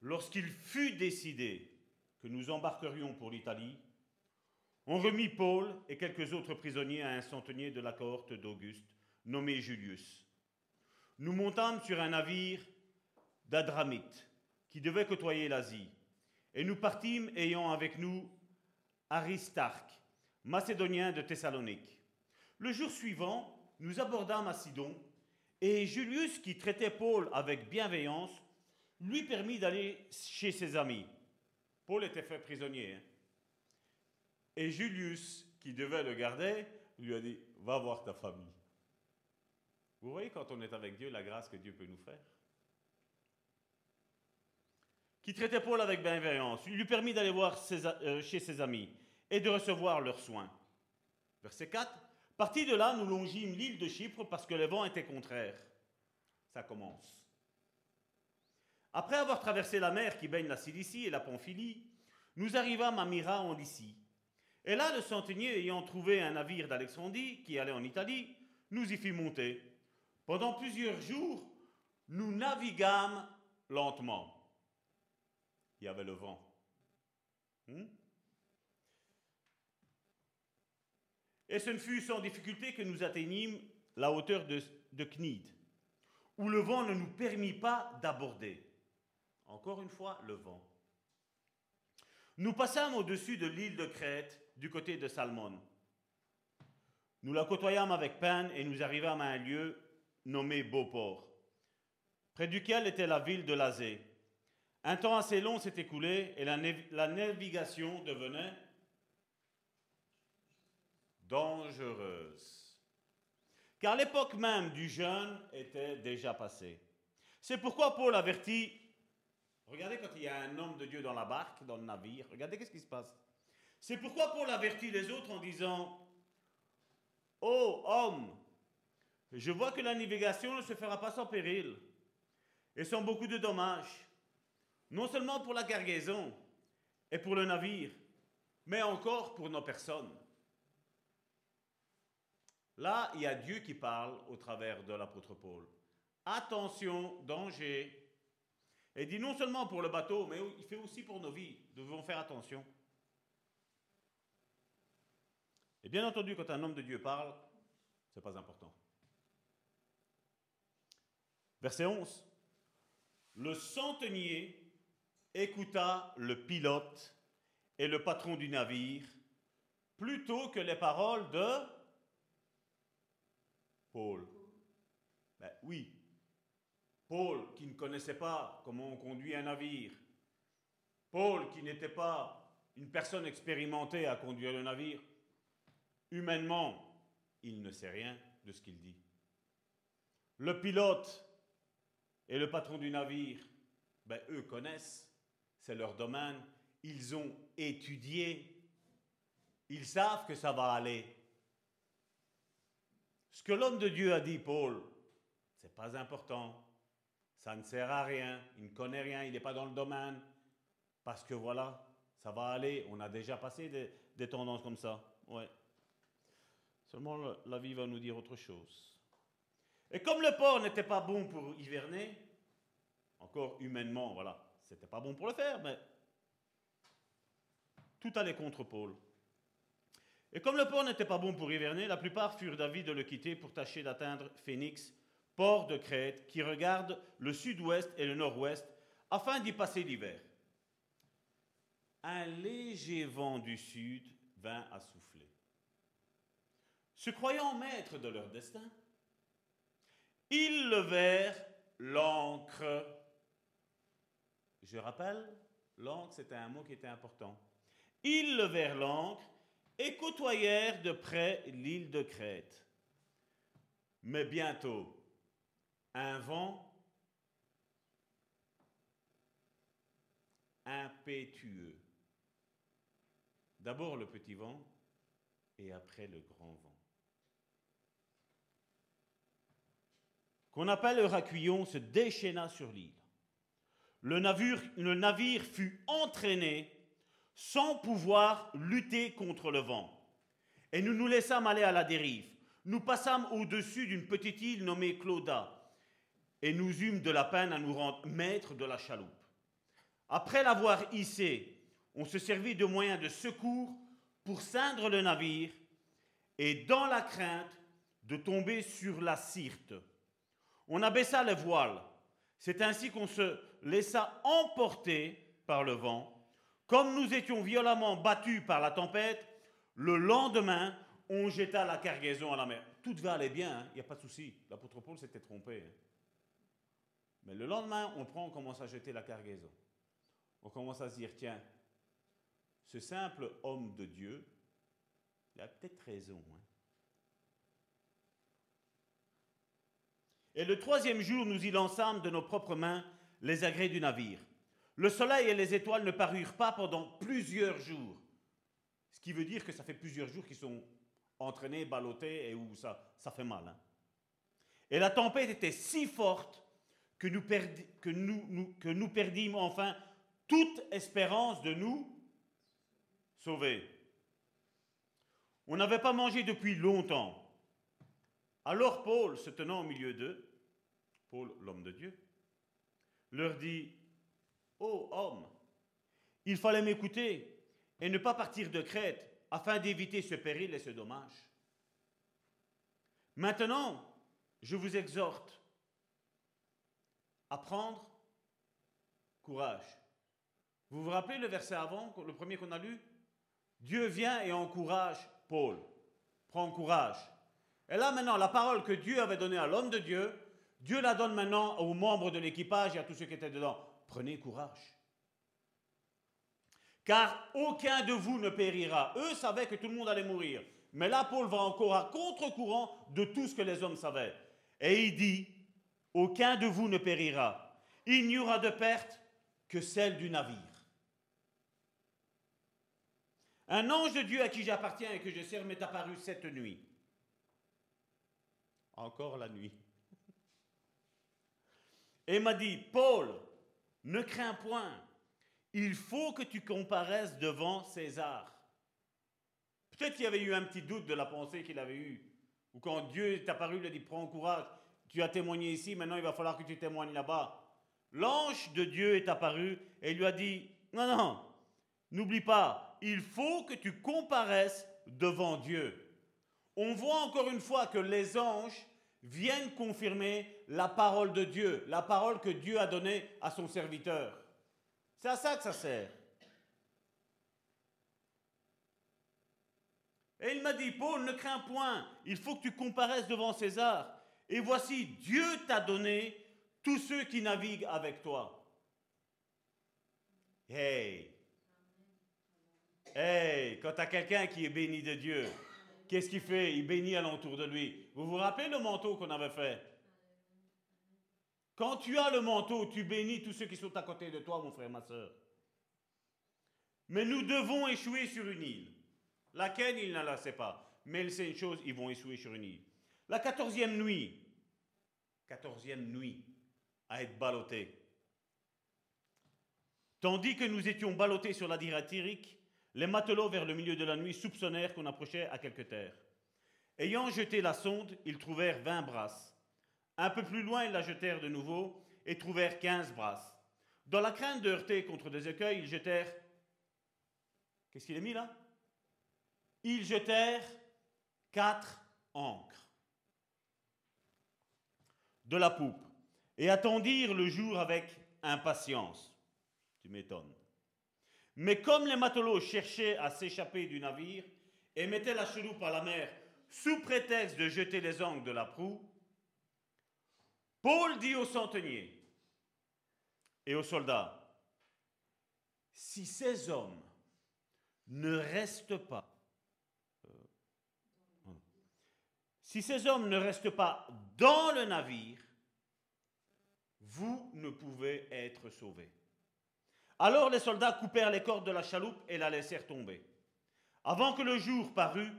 Lorsqu'il fut décidé que nous embarquerions pour l'Italie, on remit Paul et quelques autres prisonniers à un centenier de la cohorte d'Auguste, nommé Julius. Nous montâmes sur un navire d'Adramite qui devait côtoyer l'Asie, et nous partîmes ayant avec nous Aristarque, macédonien de Thessalonique. Le jour suivant, nous abordâmes à Sidon, et Julius, qui traitait Paul avec bienveillance, lui permit d'aller chez ses amis. Paul était fait prisonnier. Hein. Et Julius, qui devait le garder, lui a dit, va voir ta famille. Vous voyez quand on est avec Dieu, la grâce que Dieu peut nous faire Qui traitait Paul avec bienveillance, il lui permit d'aller voir euh, chez ses amis et de recevoir leurs soins. Verset 4. Parti de là, nous longîmes l'île de Chypre parce que le vent était contraire. Ça commence. Après avoir traversé la mer qui baigne la Cilicie et la Pamphylie, nous arrivâmes à Myra en Lycie. Et là, le centenier ayant trouvé un navire d'Alexandrie qui allait en Italie, nous y fit monter. Pendant plusieurs jours, nous naviguâmes lentement. Il y avait le vent. Hmm? Et ce ne fut sans difficulté que nous atteignîmes la hauteur de, de Cnide, où le vent ne nous permit pas d'aborder. Encore une fois, le vent. Nous passâmes au-dessus de l'île de Crète, du côté de Salmon. Nous la côtoyâmes avec peine et nous arrivâmes à un lieu nommé Beauport, près duquel était la ville de Lazé. Un temps assez long s'est écoulé et la, navigation devenait dangereuse. Car l'époque même du jeûne était déjà passée. C'est pourquoi Paul avertit, regardez quand il y a un homme de Dieu dans la barque, dans le navire, regardez qu'est-ce qui se passe. C'est pourquoi Paul avertit les autres en disant, Ô homme, je vois que la navigation ne se fera pas sans péril et sans beaucoup de dommages, non seulement pour la cargaison et pour le navire, mais encore pour nos personnes. Là, il y a Dieu qui parle au travers de l'apôtre Paul. Attention, danger. Et dit non seulement pour le bateau, mais il fait aussi pour nos vies. Nous devons faire attention. Et bien entendu, quand un homme de Dieu parle, ce n'est pas important. Verset 11. Le centenier écouta le pilote et le patron du navire plutôt que les paroles de Paul. Ben oui, Paul qui ne connaissait pas comment on conduit un navire. Paul qui n'était pas une personne expérimentée à conduire le navire. Humainement, il ne sait rien de ce qu'il dit. Le pilote Et le patron du navire, ben, eux connaissent, c'est leur domaine, ils ont étudié, ils savent que ça va aller. Ce que l'homme de Dieu a dit, Paul, c'est pas important. Ça ne sert à rien. Il ne connaît rien. Il n'est pas dans le domaine. Parce que voilà, ça va aller. On a déjà passé des, tendances comme ça. Ouais. Seulement, la vie va nous dire autre chose. Et comme le porc n'était pas bon pour hiverner, encore humainement, voilà, c'était pas bon pour le faire, mais tout allait contre Paul. Et comme le port n'était pas bon pour hiverner, la plupart furent d'avis de le quitter pour tâcher d'atteindre Phénix, port de Crète, qui regarde le sud-ouest et le nord-ouest, afin d'y passer l'hiver. Un léger vent du sud vint à souffler. Se croyant maîtres de leur destin, ils levèrent l'encre. Je rappelle, l'encre, c'était un mot qui était important. Ils levèrent l'encre et côtoyèrent de près l'île de Crète. Mais bientôt, un vent impétueux. D'abord le petit vent et après le grand vent. Qu'on appelle Racuillon se déchaîna sur l'île. Le navire, fut entraîné sans pouvoir lutter contre le vent. Et nous nous laissâmes aller à la dérive. Nous passâmes au-dessus d'une petite île nommée Clauda, et nous eûmes de la peine à nous rendre maîtres de la chaloupe. Après l'avoir hissée, on se servit de moyens de secours pour ceindre le navire, et dans la crainte de tomber sur la Syrte, on abaissa les voiles. C'est ainsi qu'on se laissa emporter par le vent comme nous étions violemment battus par la tempête, le lendemain, on jeta la cargaison à la mer. Tout va aller bien, il hein, n'y a pas de souci. L'apôtre Paul s'était trompé. Hein. Mais le lendemain, on prend, on commence à jeter la cargaison. On commence à se dire, tiens, ce simple homme de Dieu, il a peut-être raison. Hein. Et le troisième jour, nous y lançâmes de nos propres mains les agrès du navire. Le soleil et les étoiles ne parurent pas pendant plusieurs jours. Ce qui veut dire que ça fait plusieurs jours qu'ils sont entraînés, ballottés et où ça, ça fait mal. Hein. Et la tempête était si forte que nous, que, nous, que nous perdîmes enfin toute espérance de nous sauver. On n'avait pas mangé depuis longtemps. Alors Paul, se tenant au milieu d'eux, Paul, l'homme de Dieu, leur dit, Ô homme, il fallait m'écouter et ne pas partir de Crète afin d'éviter ce péril et ce dommage. Maintenant, je vous exhorte à prendre courage. Vous vous rappelez le verset avant, le premier qu'on a lu? Dieu vient et encourage Paul. Prends courage. Et là maintenant, la parole que Dieu avait donnée à l'homme de Dieu, Dieu la donne maintenant aux membres de l'équipage et à tous ceux qui étaient dedans prenez courage. Car aucun de vous ne périra. Eux savaient que tout le monde allait mourir. Mais là, Paul va encore à contre-courant de tout ce que les hommes savaient. Et il dit, aucun de vous ne périra. Il n'y aura de perte que celle du navire. Un ange de Dieu à qui j'appartiens et que je sers m'est apparu cette nuit. Encore la nuit. Et m'a dit, Paul, ne crains point. Il faut que tu comparaisses devant César. Peut-être qu'il y avait eu un petit doute de la pensée qu'il avait eue. Ou quand Dieu est apparu, il a dit Prends courage, tu as témoigné ici, maintenant il va falloir que tu témoignes là-bas. L'ange de Dieu est apparu et lui a dit Non, non, n'oublie pas, il faut que tu comparaisses devant Dieu. On voit encore une fois que les anges viennent confirmer la parole de Dieu, la parole que Dieu a donnée à son serviteur. C'est à ça que ça sert. Et il m'a dit, Paul, ne crains point, il faut que tu comparaisses devant César. Et voici, Dieu t'a donné tous ceux qui naviguent avec toi. Hey! Hey! Quand tu as quelqu'un qui est béni de Dieu, qu'est-ce qu'il fait? Il bénit alentour de lui. Vous vous rappelez le manteau qu'on avait fait? Quand tu as le manteau, tu bénis tous ceux qui sont à côté de toi, mon frère, ma soeur. Mais nous devons échouer sur une île. Laquelle il ne la sait pas. Mais il sait une chose, ils vont échouer sur une île. La quatorzième nuit, quatorzième nuit, à être ballotté. Tandis que nous étions ballottés sur la diratirique, les matelots vers le milieu de la nuit soupçonnèrent qu'on approchait à quelque terre. Ayant jeté la sonde, ils trouvèrent vingt brasses. Un peu plus loin, ils la jetèrent de nouveau et trouvèrent quinze brasses. Dans la crainte de heurter contre des écueils, ils jetèrent. Qu'est-ce qu'il a mis là? Ils jetèrent quatre ancres de la poupe et attendirent le jour avec impatience. Tu m'étonnes. Mais comme les matelots cherchaient à s'échapper du navire et mettaient la chaloupe à la mer sous prétexte de jeter les angles de la proue, Paul dit aux centeniers et aux soldats, si ces hommes ne restent pas, euh, si ces hommes ne restent pas dans le navire, vous ne pouvez être sauvés. Alors les soldats coupèrent les cordes de la chaloupe et la laissèrent tomber. Avant que le jour parût,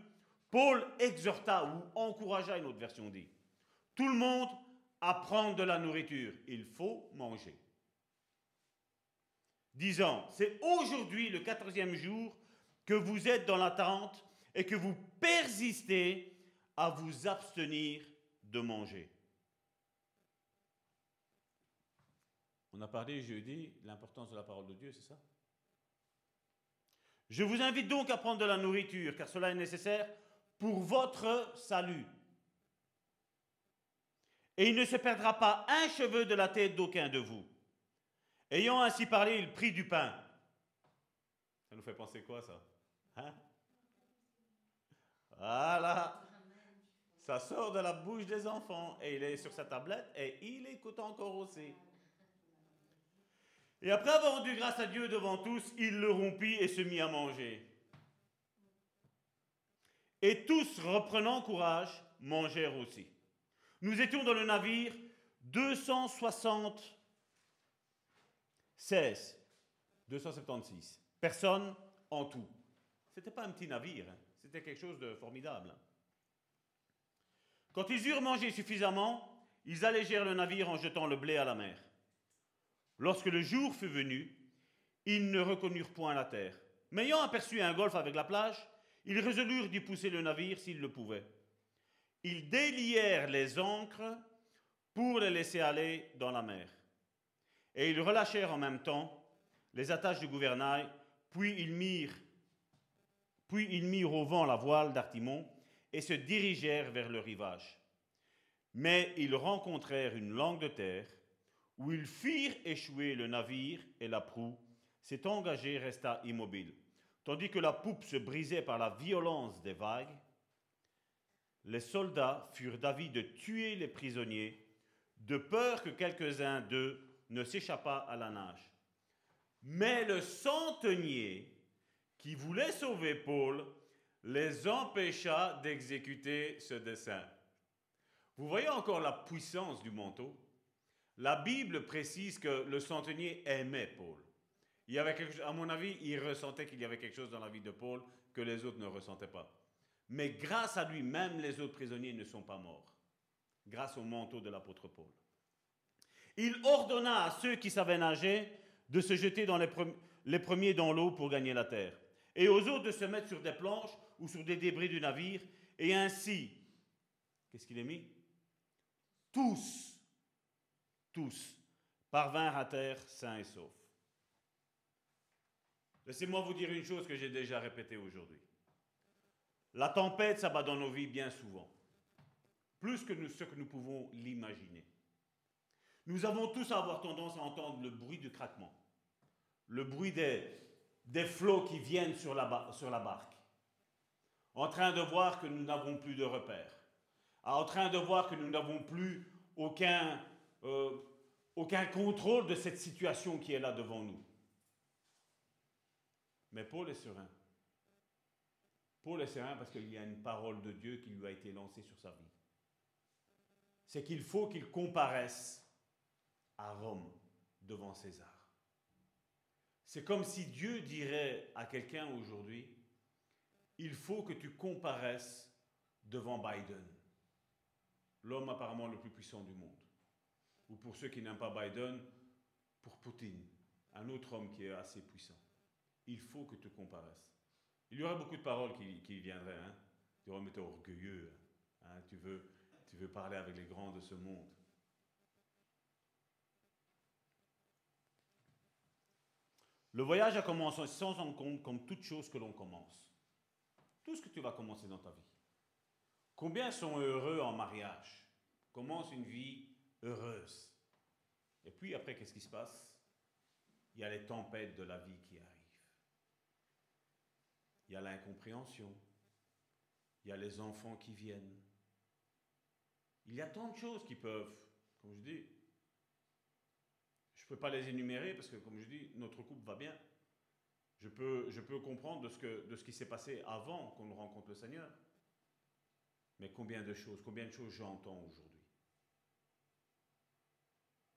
Paul exhorta ou encouragea, une autre version dit, tout le monde à prendre de la nourriture. Il faut manger. Disant, c'est aujourd'hui le quatorzième jour que vous êtes dans l'attente et que vous persistez à vous abstenir de manger. On a parlé jeudi de l'importance de la parole de Dieu, c'est ça? Je vous invite donc à prendre de la nourriture, car cela est nécessaire pour votre salut. Et il ne se perdra pas un cheveu de la tête d'aucun de vous. Ayant ainsi parlé, il prit du pain. Ça nous fait penser quoi ça? Hein? Voilà. Ça sort de la bouche des enfants et il est sur sa tablette et il écoute encore aussi. Et après avoir rendu grâce à Dieu devant tous, il le rompit et se mit à manger. Et tous, reprenant courage, mangèrent aussi. Nous étions dans le navire 276, 276 personnes en tout. Ce n'était pas un petit navire, hein. c'était quelque chose de formidable. Quand ils eurent mangé suffisamment, ils allégèrent le navire en jetant le blé à la mer. Lorsque le jour fut venu, ils ne reconnurent point la terre. Mais ayant aperçu un golfe avec la plage, ils résolurent d'y pousser le navire s'ils le pouvaient. Ils délièrent les ancres pour les laisser aller dans la mer. Et ils relâchèrent en même temps les attaches du gouvernail, puis ils mirent, au vent la voile d'Artimon et se dirigèrent vers le rivage. Mais ils rencontrèrent une langue de terre où ils firent échouer le navire et la proue, s'est engagé resta immobile. Tandis que la poupe se brisait par la violence des vagues, les soldats furent d'avis de tuer les prisonniers, de peur que quelques-uns d'eux ne s'échappât à la nage. Mais le centenier, qui voulait sauver Paul, les empêcha d'exécuter ce dessein. Vous voyez encore la puissance du manteau La Bible précise que le centenier aimait Paul. Il à mon avis, il ressentait qu'il y avait quelque chose dans la vie de Paul que les autres ne ressentaient pas. Mais grâce à lui, même les autres prisonniers ne sont pas morts, grâce au manteau de l'apôtre Paul. Il ordonna à ceux qui savaient nager de se jeter les, les premiers dans l'eau pour gagner la terre, et aux autres de se mettre sur des planches ou sur des débris du navire, et ainsi, qu'est-ce qu'il est mis? Tous, tous, parvinrent à terre sains et saufs. Laissez-moi vous dire une chose que j'ai déjà répétée aujourd'hui. La tempête s'abat dans nos vies bien souvent, plus que ce que nous pouvons l'imaginer. Nous avons tous à avoir tendance à entendre le bruit du craquement, le bruit des, flots qui viennent sur la, barque, en train de voir que nous n'avons plus de repères, en train de voir que nous n'avons plus euh, aucun contrôle de cette situation qui est là devant nous. Mais Paul est serein. Paul est serein parce qu'il y a une parole de Dieu qui lui a été lancée sur sa vie. C'est qu'il faut qu'il comparaisse à Rome devant César. C'est comme si Dieu dirait à quelqu'un aujourd'hui, il faut que tu comparaisses devant Biden, l'homme apparemment le plus puissant du monde. Ou pour ceux qui n'aiment pas Biden, pour Poutine, un autre homme qui est assez puissant. Il faut que tu comparaisses. Il y aurait beaucoup de paroles qui, viendraient. Hein. Tu aurais été orgueilleux. Hein. Tu, veux, tu veux parler avec les grands de ce monde. Le voyage a commencé sans en compte comme toute chose que l'on commence. Tout ce que tu vas commencer dans ta vie. Combien sont heureux en mariage? Commence une vie heureuse. Et puis après, qu'est-ce qui se passe? Il y a les tempêtes de la vie qui arrivent. Il y a l'incompréhension. Il y a les enfants qui viennent. Il y a tant de choses qui peuvent, comme je dis, ne peux pas les énumérer parce que, comme je dis, notre couple va bien. Je peux, je comprendre de ce, de ce qui s'est passé avant qu'on rencontre le Seigneur. Mais combien de choses, combien de choses j'entends aujourd'hui?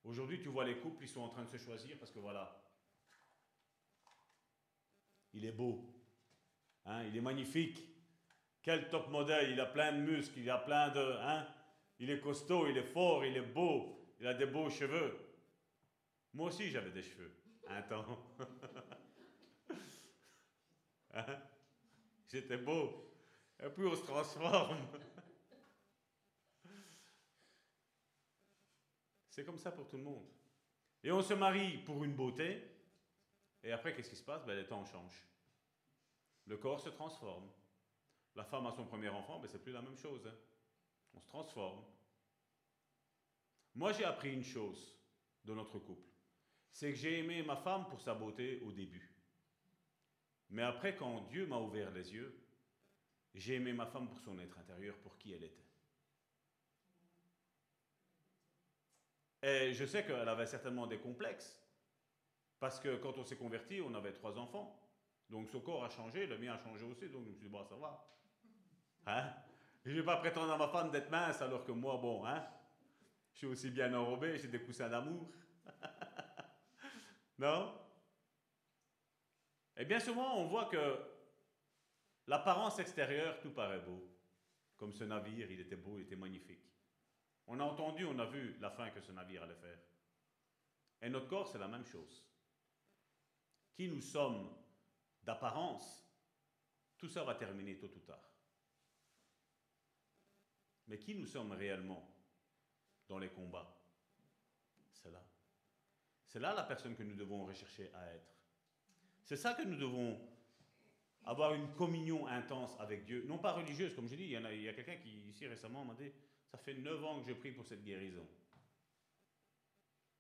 Aujourd'hui, tu vois les couples, ils sont en train de se choisir parce que voilà, il est beau, hein, il est magnifique. Quel top modèle, il a plein de muscles, il a plein de... Hein, il est costaud, il est fort, il est beau, il a des beaux cheveux. Moi aussi, j'avais des cheveux. Un temps. Hein? J'étais beau. Et puis on se transforme. C'est comme ça pour tout le monde. Et on se marie pour une beauté. Et après, qu'est-ce qui se passe? Ben, Les temps changent. Le corps se transforme. La femme a son premier enfant, mais c'est plus la même chose. Hein. On se transforme. Moi, j'ai appris une chose de notre couple c'est que j'ai aimé ma femme pour sa beauté au début. Mais après, quand Dieu m'a ouvert les yeux, j'ai aimé ma femme pour son être intérieur, pour qui elle était. Et je sais qu'elle avait certainement des complexes, parce que quand on s'est converti, on avait trois enfants. Donc son corps a changé, le mien a changé aussi, donc je me suis dit, bon, ça va. Hein? Je ne vais pas prétendre à ma femme d'être mince, alors que moi, bon, hein? je suis aussi bien enrobé, j'ai des coussins d'amour. Non? Et bien souvent, on voit que l'apparence extérieure, tout paraît beau. Comme ce navire, il était beau, il était magnifique. On a entendu, on a vu la fin que ce navire allait faire. Et notre corps, c'est la même chose. Qui nous sommes d'apparence, tout ça va terminer tôt ou tard. Mais qui nous sommes réellement dans les combats? C'est là. C'est là la personne que nous devons rechercher à être. C'est ça que nous devons avoir une communion intense avec Dieu, non pas religieuse, comme je dis, il y a, a quelqu'un qui ici récemment m'a dit, ça fait neuf ans que je prie pour cette guérison.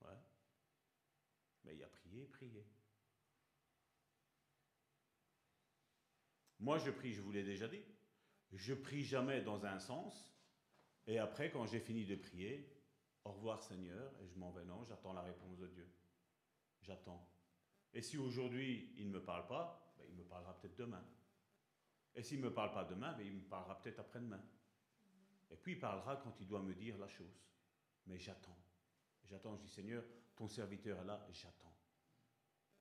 Ouais. Mais il a prié, prié. Moi, je prie, je vous l'ai déjà dit, je prie jamais dans un sens, et après, quand j'ai fini de prier, au revoir Seigneur, et je m'en vais, non, j'attends la réponse de Dieu j'attends. Et si aujourd'hui il ne me parle pas, ben, il me parlera peut-être demain. Et s'il ne me parle pas demain, ben, il me parlera peut-être après-demain. Et puis il parlera quand il doit me dire la chose. Mais j'attends. J'attends, je dis Seigneur, ton serviteur est là, j'attends.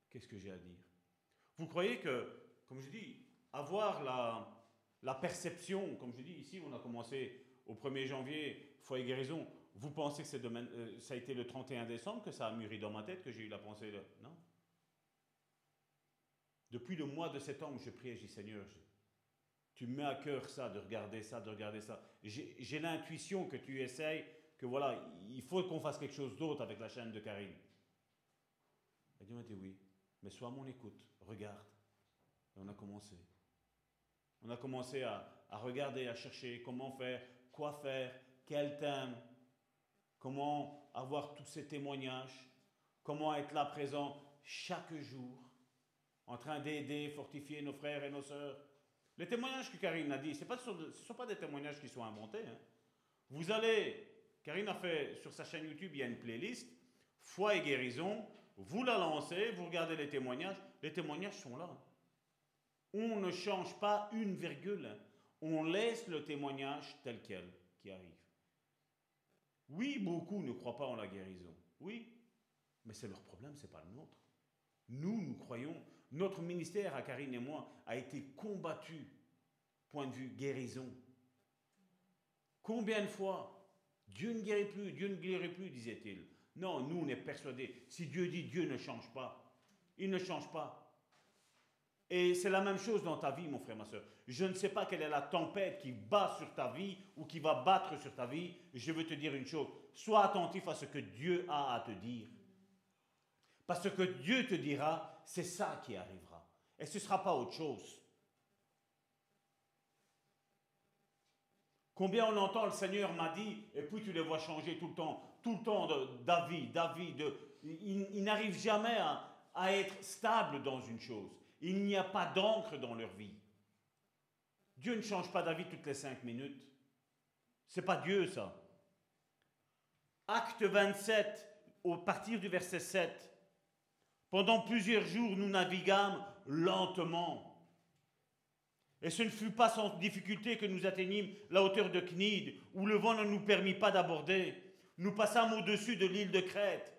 Qu'est-ce que j'ai à dire? Vous croyez que, comme je dis, avoir la, perception, comme je dis ici, on a commencé au 1er janvier, foyer guérison, vous pensez que euh, ça a été le 31 décembre que ça a mûri dans ma tête, que j'ai eu la pensée de... Non? Depuis le mois de septembre, je prie et je dis Seigneur, tu me mets à cœur ça, de regarder ça, de regarder ça. J'ai l'intuition que tu essayes, que voilà, il faut qu'on fasse quelque chose d'autre avec la chaîne de Karine. M'a dit oui, mais sois à mon écoute, regarde. Et on a commencé. On a commencé à, regarder, à chercher comment faire, quoi faire, quel thème, comment avoir tous ces témoignages, comment être là présent chaque jour, en train d'aider, fortifier nos frères et nos sœurs. Les témoignages que Karine a dit, ce ne sont pas des témoignages qui sont inventés. Hein. Vous allez, Karine a fait sur sa chaîne YouTube, il y a une playlist, Foi et guérison, vous la lancez, vous regardez les témoignages, les témoignages sont là. On ne change pas une virgule, on laisse le témoignage tel quel qui arrive. Oui, beaucoup ne croient pas en la guérison. Oui, Mais c'est leur problème, c'est pas le nôtre. Nous, nous croyons, notre ministère à Karine et moi a été combattu, point de vue guérison. Combien de fois? Dieu ne guérit plus, Dieu ne guérit plus, disait-il. Non, nous, on est persuadés. Si Dieu dit Dieu ne change pas, il ne change pas. Et c'est la même chose dans ta vie, mon frère, ma soeur. Je ne sais pas quelle est la tempête qui bat sur ta vie ou qui va battre sur ta vie. Je veux te dire une chose. Sois attentif à ce que Dieu a à te dire. Parce que Dieu te dira, c'est ça qui arrivera. Et ce ne sera pas autre chose. Combien on entend le Seigneur m'a dit, et puis tu les vois changer tout le temps, tout le temps d'avis, d'avis, de, ils, ils n'arrivent jamais à, à être stables dans une chose. Il n'y a pas d'encre dans leur vie. Dieu ne change pas d'avis toutes les cinq minutes. C'est pas Dieu ça. Acte 27, au partir du verset 7. Pendant plusieurs jours, nous naviguâmes lentement. Et ce ne fut pas sans difficulté que nous atteignîmes la hauteur de Cnide, où le vent ne nous permit pas d'aborder. Nous passâmes au-dessus de l'île de Crète.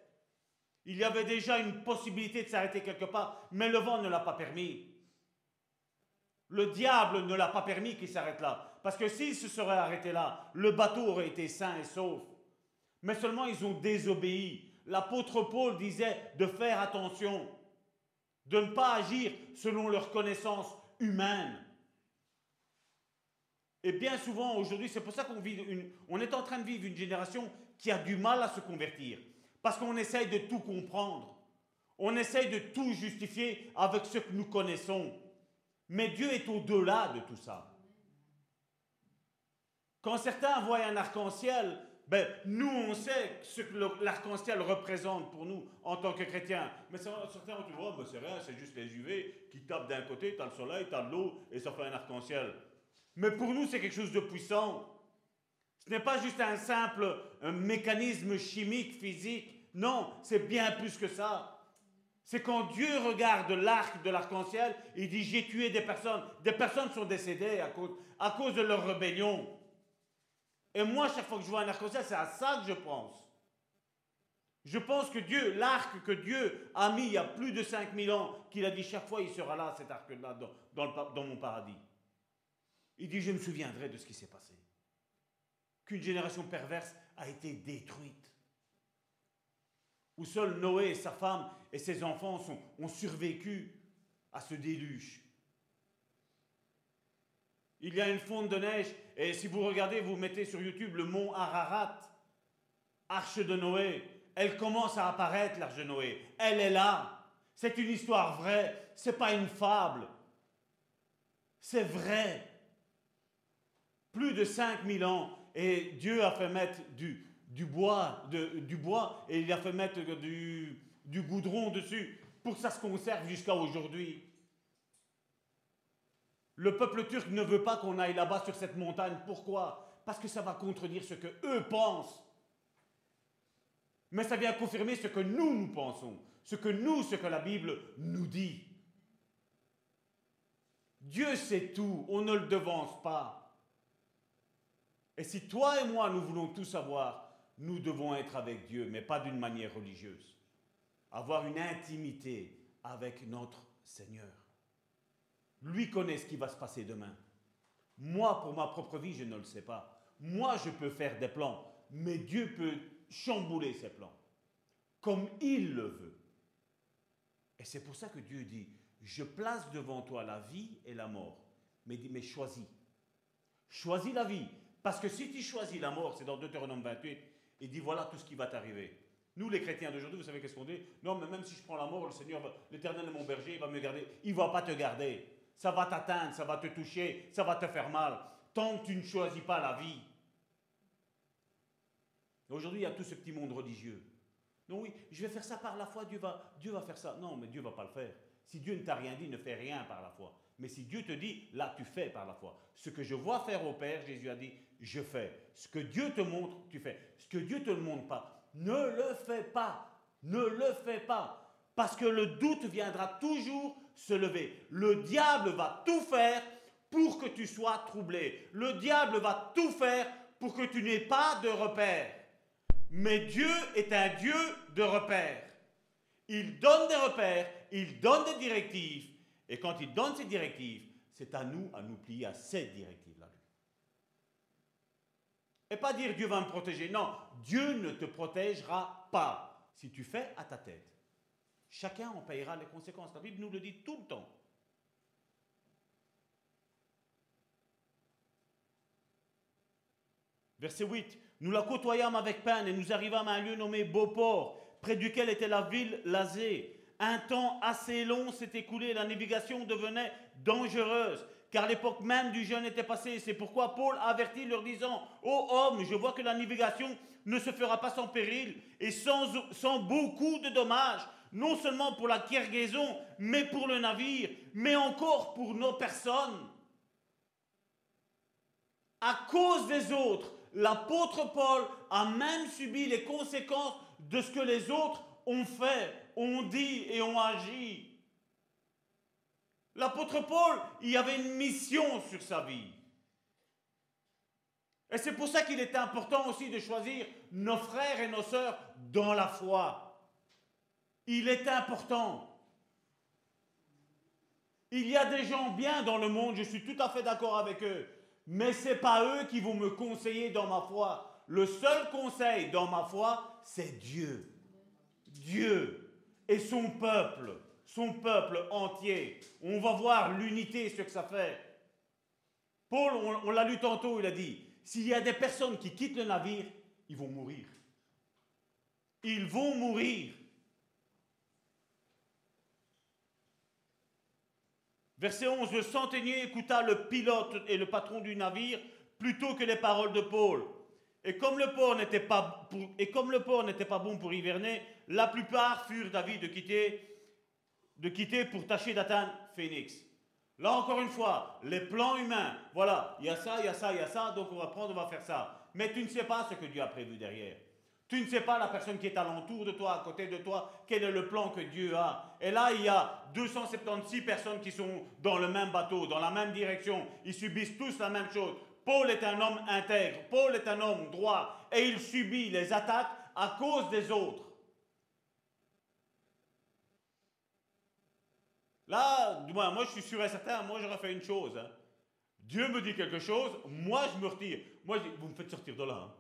Il y avait déjà une possibilité de s'arrêter quelque part, mais le vent ne l'a pas permis. Le diable ne l'a pas permis qu'il s'arrête là. Parce que s'il se serait arrêté là, le bateau aurait été sain et sauf. Mais seulement ils ont désobéi. L'apôtre Paul disait de faire attention, de ne pas agir selon leur connaissance humaine. Et bien souvent aujourd'hui, c'est pour ça qu'on vit on est en train de vivre une génération qui a du mal à se convertir. Parce qu'on essaye de tout comprendre. On essaye de tout justifier avec ce que nous connaissons. Mais Dieu est au-delà de tout ça. Quand certains voient un arc-en-ciel, ben, nous, on sait ce que l'arc-en-ciel représente pour nous en tant que chrétiens. Mais certains vont dire, oh, ben, c'est rien, c'est juste les UV qui tapent d'un côté, tu as le soleil, tu as l'eau, et ça fait un arc-en-ciel. Mais pour nous, c'est quelque chose de puissant. Ce n'est pas juste un simple mécanisme chimique, physique. Non, c'est bien plus que ça. C'est quand Dieu regarde l'arc de l'arc-en-ciel, il dit j'ai tué des personnes. Des personnes sont décédées à cause, de leur rébellion. Et moi, chaque fois que je vois un arc-en-ciel, c'est à ça que je pense. Je pense que Dieu, l'arc que Dieu a mis il y a plus de 5000 ans, qu'il a dit chaque fois il sera là, cet arc-là, dans mon paradis. Il dit je me souviendrai de ce qui s'est passé qu'une génération perverse a été détruite. Où seul Noé et sa femme et ses enfants ont survécu à ce déluge. Il y a une fonte de neige, et si vous regardez, vous mettez sur YouTube le mont Ararat, arche de Noé. Elle commence à apparaître, l'arche de Noé. Elle est là. C'est une histoire vraie, c'est pas une fable. C'est vrai. Plus de 5000 ans, et Dieu a fait mettre du, du, bois, du bois et il a fait mettre du, goudron dessus pour que ça se conserve jusqu'à aujourd'hui. Le peuple turc ne veut pas qu'on aille là-bas sur cette montagne. Pourquoi? Parce que ça va contredire ce que eux pensent. Mais ça vient confirmer ce que nous, nous pensons. Ce que nous, ce que la Bible nous dit. Dieu sait tout, on ne le devance pas. Et si toi et moi, nous voulons tout savoir, nous devons être avec Dieu, mais pas d'une manière religieuse. Avoir une intimité avec notre Seigneur. Lui connaît ce qui va se passer demain. Moi, pour ma propre vie, je ne le sais pas. Moi, je peux faire des plans, mais Dieu peut chambouler ses plans, comme il le veut. Et c'est pour ça que Dieu dit, je place devant toi la vie et la mort. Mais mais choisis. Choisis la vie. Parce que si tu choisis la mort, c'est dans Deutéronome 28, il dit voilà tout ce qui va t'arriver. Nous, les chrétiens d'aujourd'hui, vous savez qu'est-ce qu'on dit? Non, mais même si je prends la mort, le Seigneur, l'éternel est mon berger, il va me garder. Il ne va pas te garder. Ça va t'atteindre, ça va te toucher, ça va te faire mal. Tant que tu ne choisis pas la vie. Aujourd'hui, il y a tout ce petit monde religieux. Non, oui, je vais faire ça par la foi, Dieu va, Dieu va faire ça. Non, mais Dieu ne va pas le faire. Si Dieu ne t'a rien dit, ne fais rien par la foi. Mais si Dieu te dit, là, tu fais par la foi. Ce que je vois faire au Père, Jésus a dit, je fais. Ce que Dieu te montre, tu fais. Ce que Dieu te le montre pas, ne le fais pas. Ne le fais pas. Parce que le doute viendra toujours se lever. Le diable va tout faire pour que tu sois troublé. Le diable va tout faire pour que tu n'aies pas de repère. Mais Dieu est un Dieu de repère. Il donne des repères, il donne des directives. Et quand il donne ces directives, c'est à nous à nous plier à ces directives-là. Et pas dire Dieu va me protéger. Non, Dieu ne te protégera pas si tu fais à ta tête. Chacun en payera les conséquences. La Bible nous le dit tout le temps. Verset 8. Nous la côtoyâmes avec peine et nous arrivâmes à un lieu nommé Beauport, près duquel était la ville Lazée. Un temps assez long s'est écoulé, la navigation devenait dangereuse, car l'époque même du jeûne était passée. C'est pourquoi Paul avertit leur disant, Ô homme, je vois que la navigation ne se fera pas sans péril et sans, sans beaucoup de dommages, non seulement pour la cargaison, mais pour le navire, mais encore pour nos personnes. À cause des autres, l'apôtre Paul a même subi les conséquences de ce que les autres ont fait, ont dit et ont agi. L'apôtre Paul, il y avait une mission sur sa vie. Et c'est pour ça qu'il est important aussi de choisir nos frères et nos sœurs dans la foi. Il est important. Il y a des gens bien dans le monde, je suis tout à fait d'accord avec eux, mais ce n'est pas eux qui vont me conseiller dans ma foi. Le seul conseil dans ma foi, c'est Dieu. Dieu et son peuple, son peuple entier. On va voir l'unité, ce que ça fait. Paul, on, l'a lu tantôt, il a dit, s'il y a des personnes qui quittent le navire, ils vont mourir. Ils vont mourir. Verset 11, le centenier écouta le pilote et le patron du navire plutôt que les paroles de Paul. Et comme le port n'était pas bon pour hiverner, la plupart furent d'avis de quitter, de quitter pour tâcher d'atteindre Phoenix. Là encore une fois, les plans humains, voilà, il y a ça, il y a ça, il y a ça, donc on va prendre, on va faire ça. Mais tu ne sais pas ce que Dieu a prévu derrière. Tu ne sais pas la personne qui est alentour de toi, à côté de toi, quel est le plan que Dieu a. Et là, il y a 276 personnes qui sont dans le même bateau, dans la même direction. Ils subissent tous la même chose. Paul est un homme intègre, Paul est un homme droit, et il subit les attaques à cause des autres. Là, moi, je suis sûr et certain, moi j'aurais fait une chose. Hein. Dieu me dit quelque chose, moi je me retire. Moi je dis, vous me faites sortir de là. Hein.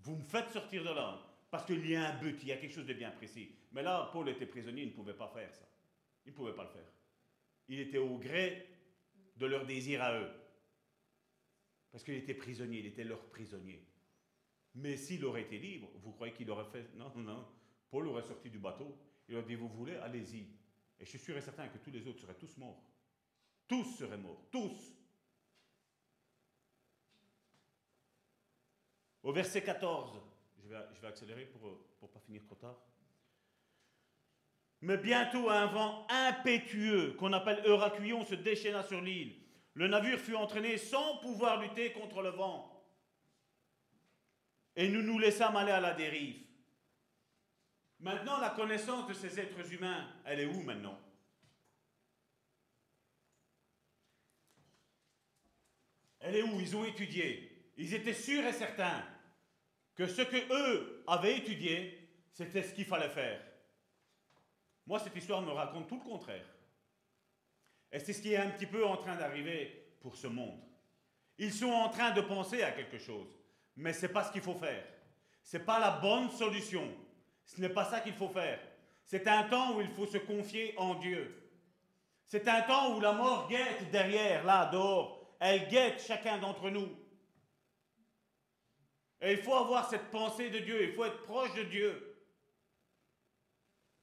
Vous me faites sortir de là. Parce qu'il y a un but, il y a quelque chose de bien précis. Mais là, Paul était prisonnier, il ne pouvait pas faire ça. Il ne pouvait pas le faire. Il était au gré de leur désir à eux. Parce qu'il était prisonnier, il était leur prisonnier. Mais s'il aurait été libre, vous croyez qu'il aurait fait? Non, non. Paul aurait sorti du bateau. Il aurait dit Vous voulez, allez-y. Et je suis sûr et certain que tous les autres seraient tous morts. Tous seraient morts. Tous. Au verset 14, je vais, accélérer pour ne pas finir trop tard. Mais bientôt un vent impétueux qu'on appelle Euracuion se déchaîna sur l'île. Le navire fut entraîné sans pouvoir lutter contre le vent. Et nous nous laissâmes aller à la dérive. Maintenant, la connaissance de ces êtres humains, elle est où maintenant? Elle est où? Ils ont étudié. Ils étaient sûrs et certains que ce que eux avaient étudié, c'était ce qu'il fallait faire. Moi, cette histoire me raconte tout le contraire. Et c'est ce qui est un petit peu en train d'arriver pour ce monde. Ils sont en train de penser à quelque chose, mais ce n'est pas ce qu'il faut faire. Ce n'est pas la bonne solution. Ce n'est pas ça qu'il faut faire. C'est un temps où il faut se confier en Dieu. C'est un temps où la mort guette derrière, là, dehors. Elle guette chacun d'entre nous. Et il faut avoir cette pensée de Dieu, il faut être proche de Dieu.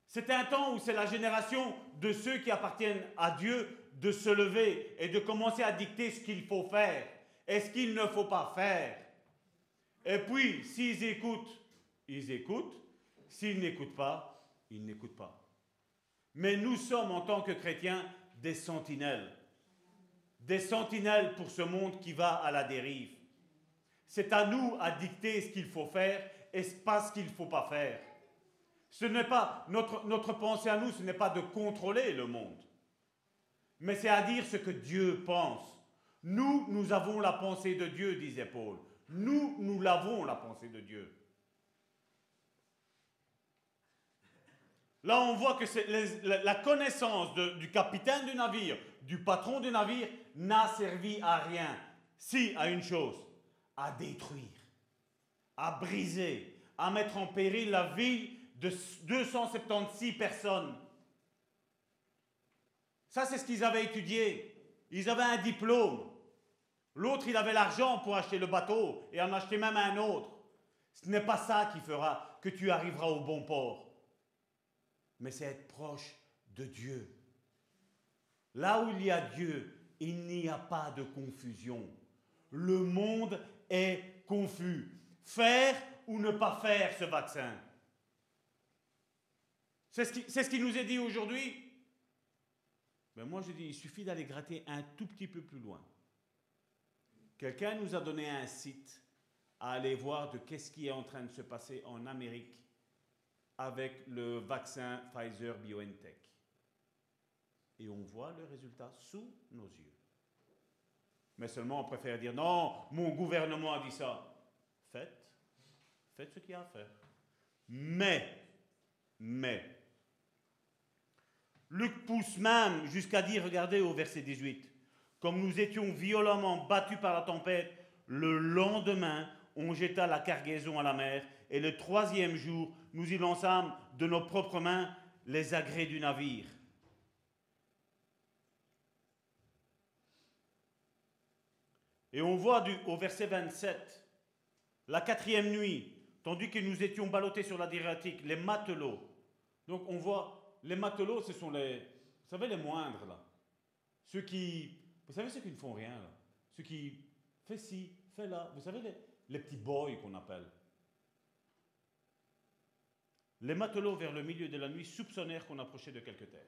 C'est un temps où c'est la génération de ceux qui appartiennent à Dieu de se lever et de commencer à dicter ce qu'il faut faire et ce qu'il ne faut pas faire. Et puis, s'ils écoutent, ils écoutent. S'ils n'écoutent pas, ils n'écoutent pas. Mais nous sommes en tant que chrétiens des sentinelles. Des sentinelles pour ce monde qui va à la dérive. C'est à nous à dicter ce qu'il faut faire et pas ce qu'il ne faut pas faire. Ce n'est pas notre, notre pensée à nous, ce n'est pas de contrôler le monde, mais c'est à dire ce que Dieu pense. Nous, nous avons la pensée de Dieu, disait Paul. Nous, nous l'avons la pensée de Dieu. Là, on voit que la, connaissance du capitaine du navire, du patron du navire, n'a servi à rien. Si, à une chose, à détruire, à briser, à mettre en péril la vie de 276 personnes. Ça, c'est ce qu'ils avaient étudié. Ils avaient un diplôme. L'autre, il avait l'argent pour acheter le bateau et en acheter même un autre. Ce n'est pas ça qui fera que tu arriveras au bon port. Mais c'est être proche de Dieu. Là où il y a Dieu, il n'y a pas de confusion. Le monde est confus. Faire ou ne pas faire ce vaccin C'est ce qui, ce qui nous est dit aujourd'hui. Mais moi, je dis, il suffit d'aller gratter un tout petit peu plus loin. Quelqu'un nous a donné un site à aller voir de qu'est-ce qui est en train de se passer en Amérique avec le vaccin Pfizer BioNTech. Et on voit le résultat sous nos yeux. Mais seulement on préfère dire non, mon gouvernement a dit ça. Faites, faites ce qu'il y a à faire. Mais, mais, Luc pousse même jusqu'à dire, regardez au verset 18, comme nous étions violemment battus par la tempête, le lendemain, on jeta la cargaison à la mer, et le troisième jour, nous y lançâmes de nos propres mains les agrès du navire. Et on voit au verset 27, la quatrième nuit, tandis que nous étions ballottés sur l'Adriatique, les matelots. Donc on voit, les matelots, ce sont les, vous savez, les moindres là. Ceux qui, vous savez ceux qui ne font rien là. Ceux qui font ci, font là. Vous savez, les, les petits boys qu'on appelle. Les matelots, vers le milieu de la nuit, soupçonnèrent qu'on approchait de quelque terre.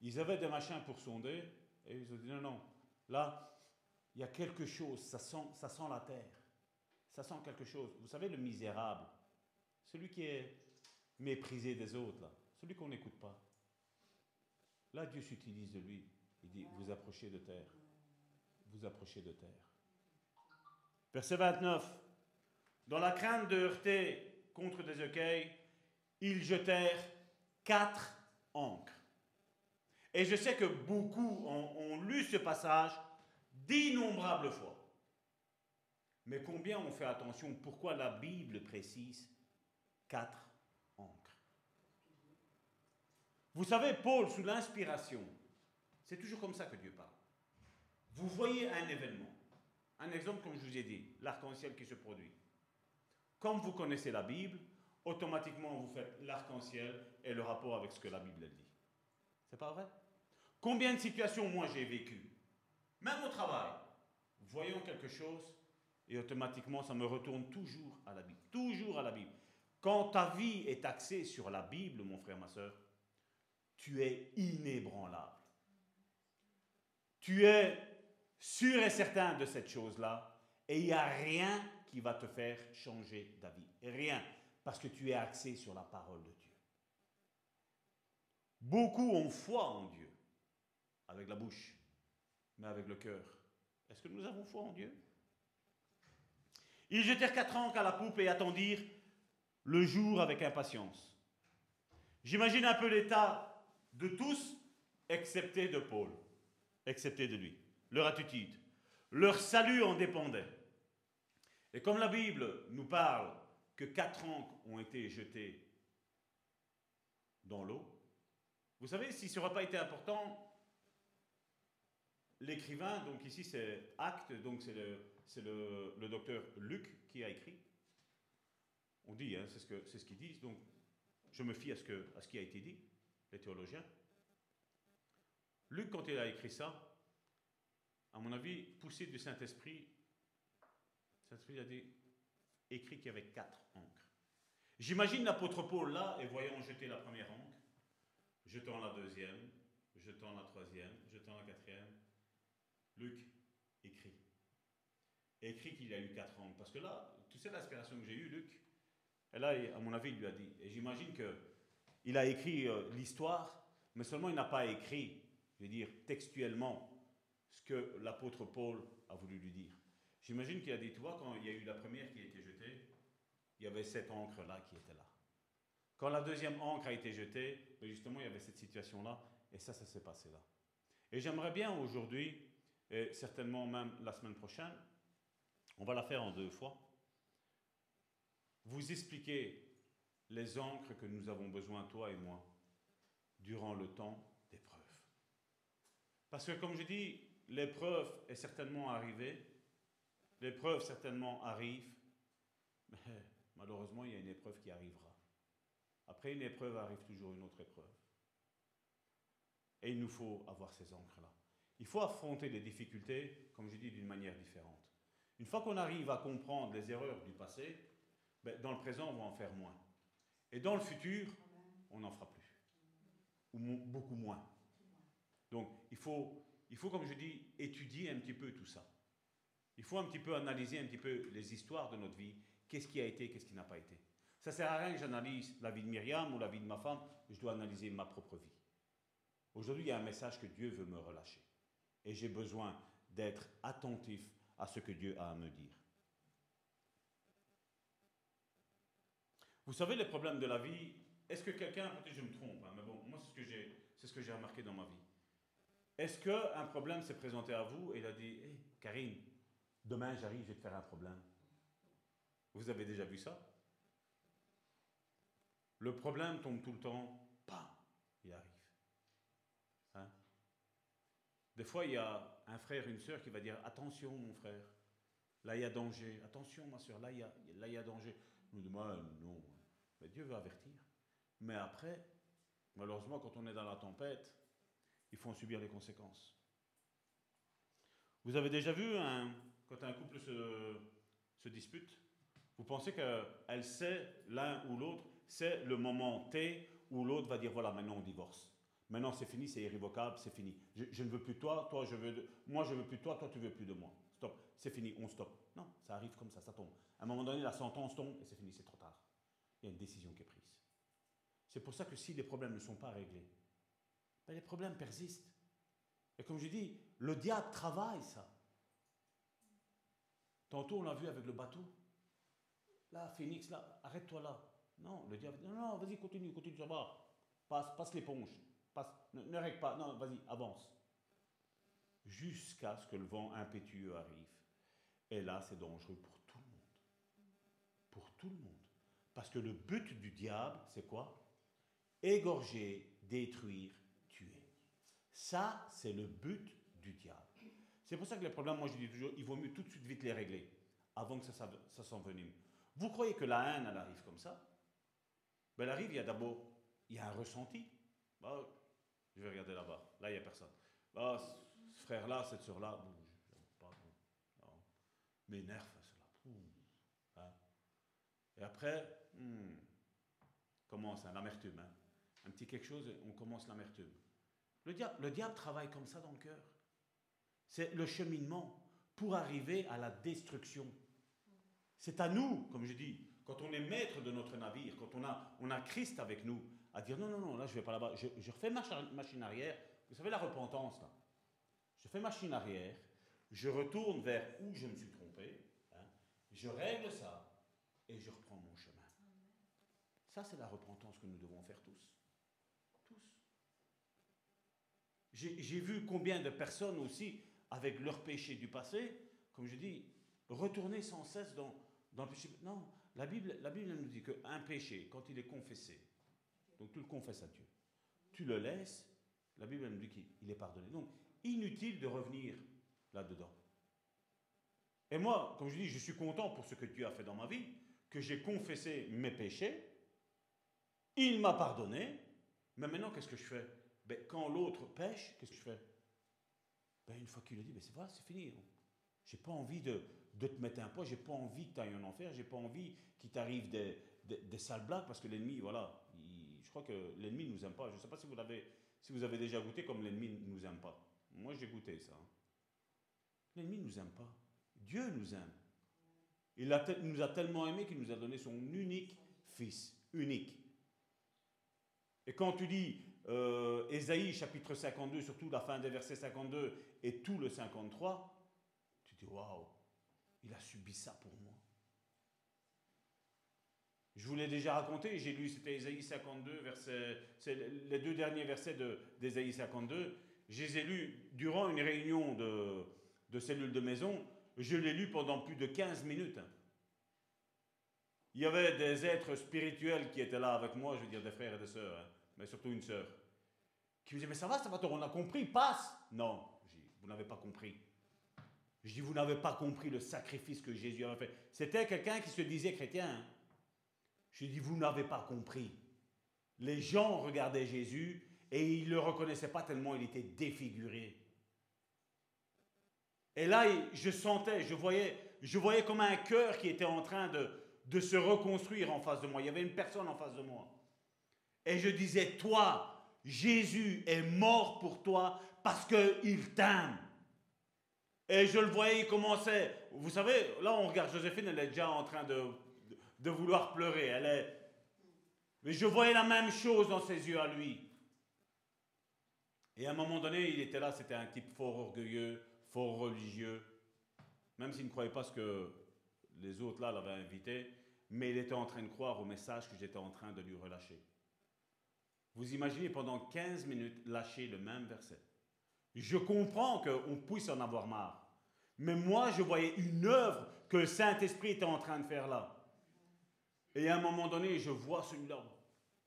Ils avaient des machins pour sonder, et ils ont dit non, non, là, il y a quelque chose, ça sent, ça sent la terre. Ça sent quelque chose. Vous savez, le misérable, celui qui est méprisé des autres, là, celui qu'on n'écoute pas. Là, Dieu s'utilise de lui. Il dit, vous approchez de terre. Vous approchez de terre. Verset 29. Dans la crainte de heurter contre des écueils, ils jetèrent quatre ancres. Et je sais que beaucoup ont, lu ce passage d'innombrables fois. Mais combien on fait attention? Pourquoi la Bible précise quatre ancres Vous savez, Paul, sous l'inspiration, c'est toujours comme ça que Dieu parle. Vous voyez un événement. Un exemple, comme je vous ai dit, l'arc-en-ciel qui se produit. Comme vous connaissez la Bible, automatiquement vous faites l'arc-en-ciel et le rapport avec ce que la Bible dit. C'est pas vrai? Combien de situations moi j'ai vécues? Même au travail, voyons quelque chose et automatiquement ça me retourne toujours à la Bible. Toujours à la Bible. Quand ta vie est axée sur la Bible, mon frère, ma soeur, tu es inébranlable. Tu es sûr et certain de cette chose-là et il n'y a rien qui va te faire changer d'avis. Rien. Parce que tu es axé sur la parole de Dieu. Beaucoup ont foi en Dieu, avec la bouche, mais avec le cœur. Est-ce que nous avons foi en Dieu? Ils jetèrent quatre ancres à la poupe et attendirent le jour avec impatience. J'imagine un peu l'état de tous, excepté de Paul, excepté de lui, leur attitude. Leur salut en dépendait. Et comme la Bible nous parle que quatre ancres ont été jetés dans l'eau, vous savez, si ce n'aurait pas été important, l'écrivain, donc ici c'est Acte, donc c'est le, docteur Luc qui a écrit. On dit, hein, c'est ce qu'ils disent, donc je me fie à ce, à ce qui a été dit, les théologiens. Luc, quand il a écrit ça, à mon avis, poussé du Saint-Esprit, Saint-Esprit a dit, écrit qu'il y avait quatre encres. J'imagine l'apôtre Paul là, et voyant jeter la première encre, jetant la deuxième, jetant la troisième, jetant la quatrième. Luc écrit. Écrit qu'il y a eu quatre encres. Parce que là, tu sais l'inspiration que j'ai eue, Luc, et là, à mon avis, il lui a dit. Et j'imagine qu'il a écrit euh, l'histoire, mais seulement il n'a pas écrit, je veux dire, textuellement, ce que l'apôtre Paul a voulu lui dire. J'imagine qu'il a dit, tu vois, quand il y a eu la première qui a été jetée, il y avait cette encre-là qui était là. Quand la deuxième encre a été jetée, ben justement, il y avait cette situation-là, et ça, ça s'est passé là. Et j'aimerais bien aujourd'hui, et certainement même la semaine prochaine, on va la faire en deux fois, vous expliquer les encres que nous avons besoin, toi et moi, durant le temps d'épreuve. Parce que comme je dis, l'épreuve est certainement arrivée, l'épreuve certainement arrive, mais malheureusement, il y a une épreuve qui arrivera. Après une épreuve arrive toujours une autre épreuve. Et il nous faut avoir ces encres-là. Il faut affronter les difficultés, comme je dis, d'une manière différente. Une fois qu'on arrive à comprendre les erreurs du passé, ben, dans le présent, on va en faire moins. Et dans le futur, on n'en fera plus. Ou beaucoup moins. Donc, il faut, il faut, comme je dis, étudier un petit peu tout ça. Il faut un petit peu analyser un petit peu les histoires de notre vie. Qu'est-ce qui a été, qu'est-ce qui n'a pas été? Ça sert à rien que j'analyse la vie de Myriam ou la vie de ma femme. Je dois analyser ma propre vie. Aujourd'hui, il y a un message que Dieu veut me relâcher. Et j'ai besoin d'être attentif à ce que Dieu a à me dire. Vous savez, les problèmes de la vie, est-ce que quelqu'un, peut-être je me trompe, hein, mais bon, moi c'est ce que j'ai, ce remarqué dans ma vie. Est-ce qu'un problème s'est présenté à vous et il a dit, hé, Karine, demain j'arrive, je vais te faire un problème. Vous avez déjà vu ça? Le problème tombe tout le temps, pas, il arrive. Hein? Des fois, il y a un frère, une sœur qui va dire, attention mon frère, là il y a danger, attention ma soeur, là il y a, danger. Nous dit, moi, non, mais Dieu veut avertir. Mais après, malheureusement, quand on est dans la tempête, il faut en subir les conséquences. Vous avez déjà vu, un, quand un couple se, dispute, vous pensez qu'elle sait, l'un ou l'autre, c'est le moment T où l'autre va dire voilà, maintenant on divorce. Maintenant c'est fini, c'est irrévocable, c'est fini. Je, ne veux plus toi, toi je veux moi je veux plus toi, toi tu veux plus de moi. Stop, c'est fini, on stop. Non, ça arrive comme ça, ça tombe. À un moment donné, la sentence tombe et c'est fini, c'est trop tard il y a une décision qui est prise. C'est pour ça que si les problèmes ne sont pas réglés, ben les problèmes persistent. Et comme je dis, le diable travaille ça. Tantôt, on l'a vu avec le bateau. Là, Phoenix, là, arrête-toi là. Non, le diable non, non, vas-y, continue, continue, ça va. Passe, passe l'éponge. Passe, ne, ne règle pas. Non, vas-y, avance. Jusqu'à ce que le vent impétueux arrive. Et là, c'est dangereux pour tout le monde. Pour tout le monde. Parce que le but du diable, c'est quoi? Égorger, détruire, tuer. Ça, c'est le but du diable. C'est pour ça que les problèmes, moi je dis toujours, il vaut mieux tout de suite vite les régler, avant que ça, ça, s'envenime. Vous croyez que la haine, elle arrive comme ça? Ben, Elle arrive, il y a d'abord, il y a un ressenti. Bah, je vais regarder là-bas, là, il n'y a personne. Bah, ce frère-là, cette soeur-là, bon, pas, cela. Hein? Et après, Hmm. Commence hein, l'amertume. Hein. Un petit quelque chose, on commence l'amertume. Le diable travaille comme ça dans le cœur. C'est le cheminement pour arriver à la destruction. C'est à nous, comme je dis, quand on est maître de notre navire, quand on a, on a Christ avec nous, à dire non, non, non, là je vais pas là-bas, je, refais ma machine arrière. Vous savez la repentance là. Je fais machine arrière, je retourne vers où je me suis trompé, hein. je règle ça et je reprends mon chemin. Ça, c'est la repentance que nous devons faire tous. Tous. J'ai vu combien de personnes aussi, avec leurs péchés du passé, comme je dis, retourner sans cesse dans, dans le péché. Non, la Bible, la Bible nous dit qu'un péché, quand il est confessé, donc tu le confesses à Dieu, tu le laisses, la Bible nous dit qu'il est pardonné. Donc, inutile de revenir là-dedans. Et moi, comme je dis, je suis content pour ce que Dieu a fait dans ma vie, que j'ai confessé mes péchés, il m'a pardonné, mais maintenant qu'est-ce que je fais? Ben, Quand l'autre pêche, qu'est-ce que je fais? Ben, Une fois qu'il a dit, ben, c'est vrai, c'est fini. J'ai pas envie de, de, te mettre un poids, j'ai pas envie que tu ailles en enfer, j'ai pas envie qu'il t'arrive des, des, sales blagues parce que l'ennemi, voilà, je crois que l'ennemi ne nous aime pas. Je ne sais pas si vous, avez, si vous avez déjà goûté comme l'ennemi ne nous aime pas. Moi, j'ai goûté ça. Hein. L'ennemi ne nous aime pas. Dieu nous aime. Il nous a tellement aimé qu'il nous a donné son unique fils, unique. Et quand tu dis euh, Ésaïe chapitre 52, surtout la fin des versets 52 et tout le 53, tu dis waouh, il a subi ça pour moi. Je vous l'ai déjà raconté, j'ai lu, c'était Ésaïe 52, verset, les deux derniers versets d'Ésaïe 52. Je les ai lus durant une réunion de, de cellules de maison. Je l'ai lu pendant plus de 15 minutes. Il y avait des êtres spirituels qui étaient là avec moi, je veux dire des frères et des sœurs, hein, mais surtout une sœur, qui me disaient, mais ça va, ça va, on a compris, passe. Non, vous n'avez pas compris. Je dis, vous n'avez pas compris le sacrifice que Jésus avait fait. C'était quelqu'un qui se disait chrétien. Hein. Je dis, vous n'avez pas compris. Les gens regardaient Jésus et ils ne le reconnaissaient pas tellement il était défiguré. Et là, je sentais, je voyais, je voyais comme un cœur qui était en train de, de se reconstruire en face de moi. Il y avait une personne en face de moi. Et je disais, toi, Jésus est mort pour toi parce qu'il t'aime. Et je le voyais, il commençait. Vous savez, là, on regarde Joséphine, elle est déjà en train de, de vouloir pleurer. Elle est. Mais je voyais la même chose dans ses yeux à lui. Et à un moment donné, il était là, c'était un type fort orgueilleux, fort religieux, même s'il ne croyait pas ce que les autres là l'avaient invité, mais il était en train de croire au message que j'étais en train de lui relâcher. Vous imaginez pendant 15 minutes lâcher le même verset. Je comprends qu'on puisse en avoir marre, mais moi je voyais une œuvre que le Saint-Esprit était en train de faire là. Et à un moment donné, je vois celui-là,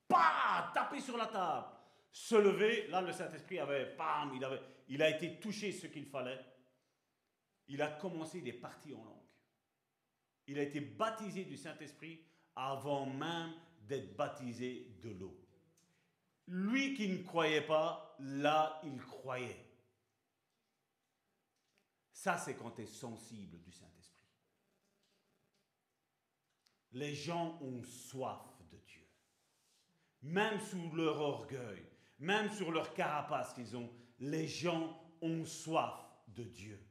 pas taper sur la table, se lever. Là, le Saint-Esprit avait, bam, il, il a été touché ce qu'il fallait. Il a commencé des parties en langue. Il a été baptisé du Saint-Esprit avant même d'être baptisé de l'eau. Lui qui ne croyait pas, là, il croyait. Ça, c'est quand tu es sensible du Saint-Esprit. Les gens ont soif de Dieu. Même sous leur orgueil, même sur leur carapace qu'ils ont, les gens ont soif de Dieu.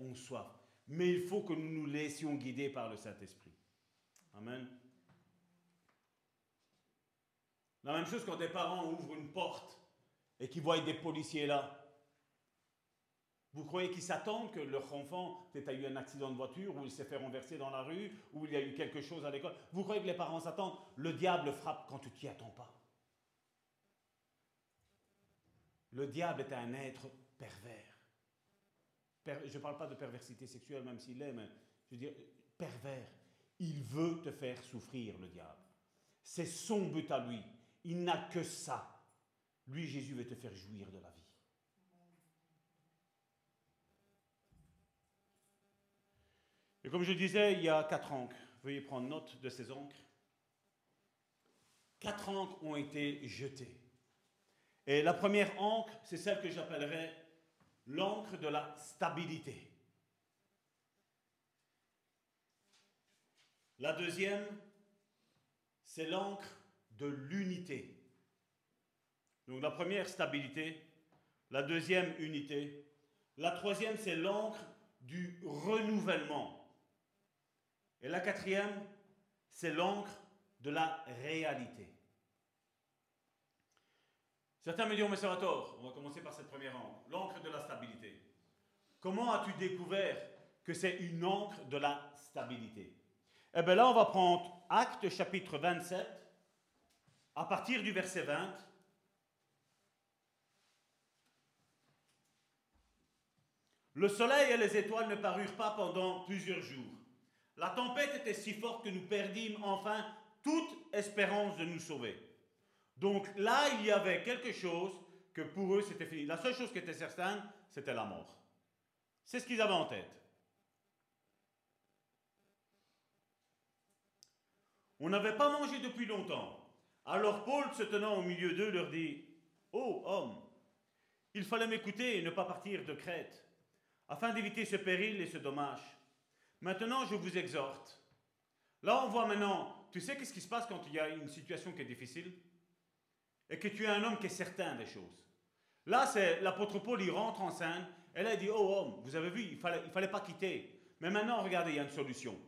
Ont soif. Mais il faut que nous nous laissions guider par le Saint-Esprit. Amen. La même chose quand des parents ouvrent une porte et qu'ils voient des policiers là. Vous croyez qu'ils s'attendent que leur enfant peut-être a eu un accident de voiture ou il s'est fait renverser dans la rue ou il y a eu quelque chose à l'école? Vous croyez que les parents s'attendent? Le diable frappe quand tu t'y attends pas. Le diable est un être pervers. je ne parle pas de perversité sexuelle, même s'il l'est, mais je veux dire pervers. Il veut te faire souffrir, le diable. C'est son but à lui. Il n'a que ça. Lui, Jésus, veut te faire jouir de la vie. Et comme je disais, il y a quatre encres. Veuillez prendre note de ces encres. Quatre encres ont été jetées. Et la première encre, c'est celle que j'appellerais l'encre de la stabilité. La deuxième, c'est l'encre de l'unité. Donc la première, stabilité. La deuxième, unité. La troisième, c'est l'encre du renouvellement. Et la quatrième, c'est l'encre de la réalité. Certains me disent, mais ça va tort. On va commencer par cette première encre, l'encre de la stabilité. Comment as-tu découvert que c'est une encre de la stabilité? Eh bien là, on va prendre Acte chapitre 27, à partir du verset 20. Le soleil et les étoiles ne parurent pas pendant plusieurs jours. La tempête était si forte que nous perdîmes enfin toute espérance de nous sauver. Donc là, il y avait quelque chose que pour eux, c'était fini. La seule chose qui était certaine, c'était la mort. C'est ce qu'ils avaient en tête. On n'avait pas mangé depuis longtemps. Alors Paul, se tenant au milieu d'eux, leur dit, Ô oh, homme, il fallait m'écouter et ne pas partir de Crète, afin d'éviter ce péril et ce dommage. Maintenant, je vous exhorte. Là, on voit maintenant, tu sais qu'est-ce qui se passe quand il y a une situation qui est difficile? Et que tu es un homme qui est certain des choses. Là, c'est l'apôtre Paul, il rentre en scène. Elle a dit, oh homme, vous avez vu, il fallait, il fallait pas quitter. Mais maintenant, regardez, il y a une solution.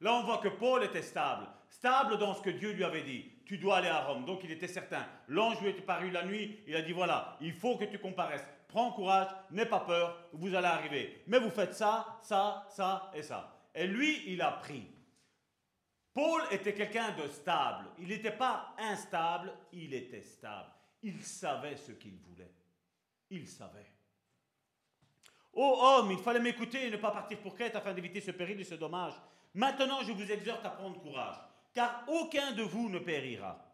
Là, on voit que Paul était stable. Stable dans ce que Dieu lui avait dit. Tu dois aller à Rome. Donc, il était certain. L'ange lui était paru la nuit. Il a dit, voilà, il faut que tu comparaisses prends courage, n'aie pas peur, vous allez arriver. Mais vous faites ça, ça, ça et ça. Et lui, il a pris. Paul était quelqu'un de stable. Il n'était pas instable, il était stable. Il savait ce qu'il voulait. Il savait. Ô homme, il fallait m'écouter et ne pas partir pour quête afin d'éviter ce péril et ce dommage. Maintenant, je vous exhorte à prendre courage, car aucun de vous ne périra.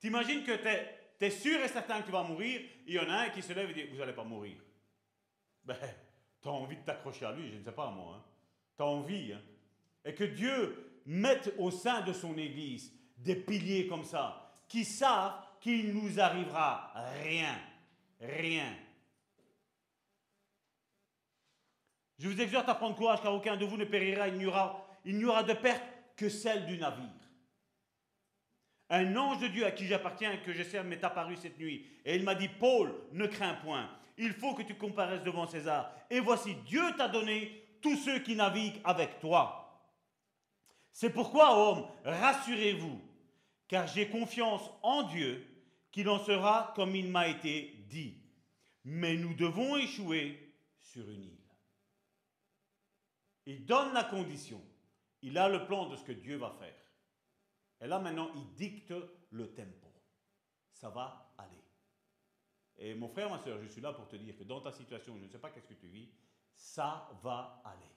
T'imagines que tu es, sûr et certain que tu vas mourir, il y en a un qui se lève et dit, vous n'allez pas mourir. Ben, tu as envie de t'accrocher à lui, je ne sais pas moi. Hein. Tu as envie. Hein. Et que Dieu mette au sein de son Église des piliers comme ça, qui savent qu'il nous arrivera rien. Rien. Je vous exhorte à prendre courage car aucun de vous ne périra, il n'y aura, il n'y aura de perte que celle du navire. Un ange de Dieu à qui j'appartiens, que je sers, m'est apparu cette nuit. Et il m'a dit, Paul, ne crains point. Il faut que tu comparaisses devant César. Et voici, Dieu t'a donné tous ceux qui naviguent avec toi. C'est pourquoi, homme, rassurez-vous, car j'ai confiance en Dieu qu'il en sera comme il m'a été dit. Mais nous devons échouer sur une île. Il donne la condition. Il a le plan de ce que Dieu va faire. Et là maintenant, il dicte le tempo. Ça va aller. Et mon frère, ma soeur, je suis là pour te dire que dans ta situation, je ne sais pas qu'est-ce que tu vis, ça va aller.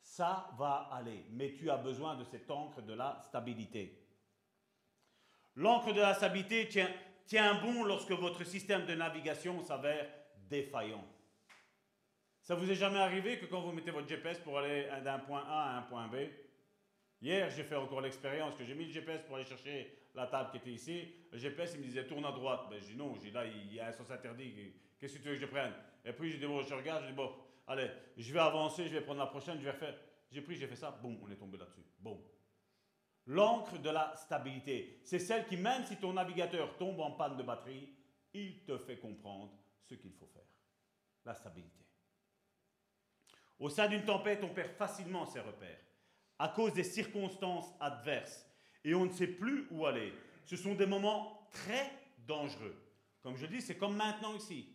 Ça va aller. Mais tu as besoin de cette encre de la stabilité. L'encre de la stabilité tient, tient bon lorsque votre système de navigation s'avère défaillant. Ça vous est jamais arrivé que quand vous mettez votre GPS pour aller d'un point A à un point B, hier j'ai fait encore l'expérience que j'ai mis le GPS pour aller chercher la table qui était ici, le GPS il me disait tourne à droite, ben j'ai non, j'ai là il y a un sens interdit, qu'est-ce que tu veux que je prenne? Et puis j'ai dit bon je regarde, je dis bon, allez, je vais avancer, je vais prendre la prochaine, je vais refaire. J'ai pris, j'ai fait ça, boum, on est tombé là-dessus, bon. L'encre de la stabilité, c'est celle qui même si ton navigateur tombe en panne de batterie, il te fait comprendre ce qu'il faut faire. La stabilité. Au sein d'une tempête, on perd facilement ses repères à cause des circonstances adverses et on ne sait plus où aller. Ce sont des moments très dangereux. Comme je dis, c'est comme maintenant ici.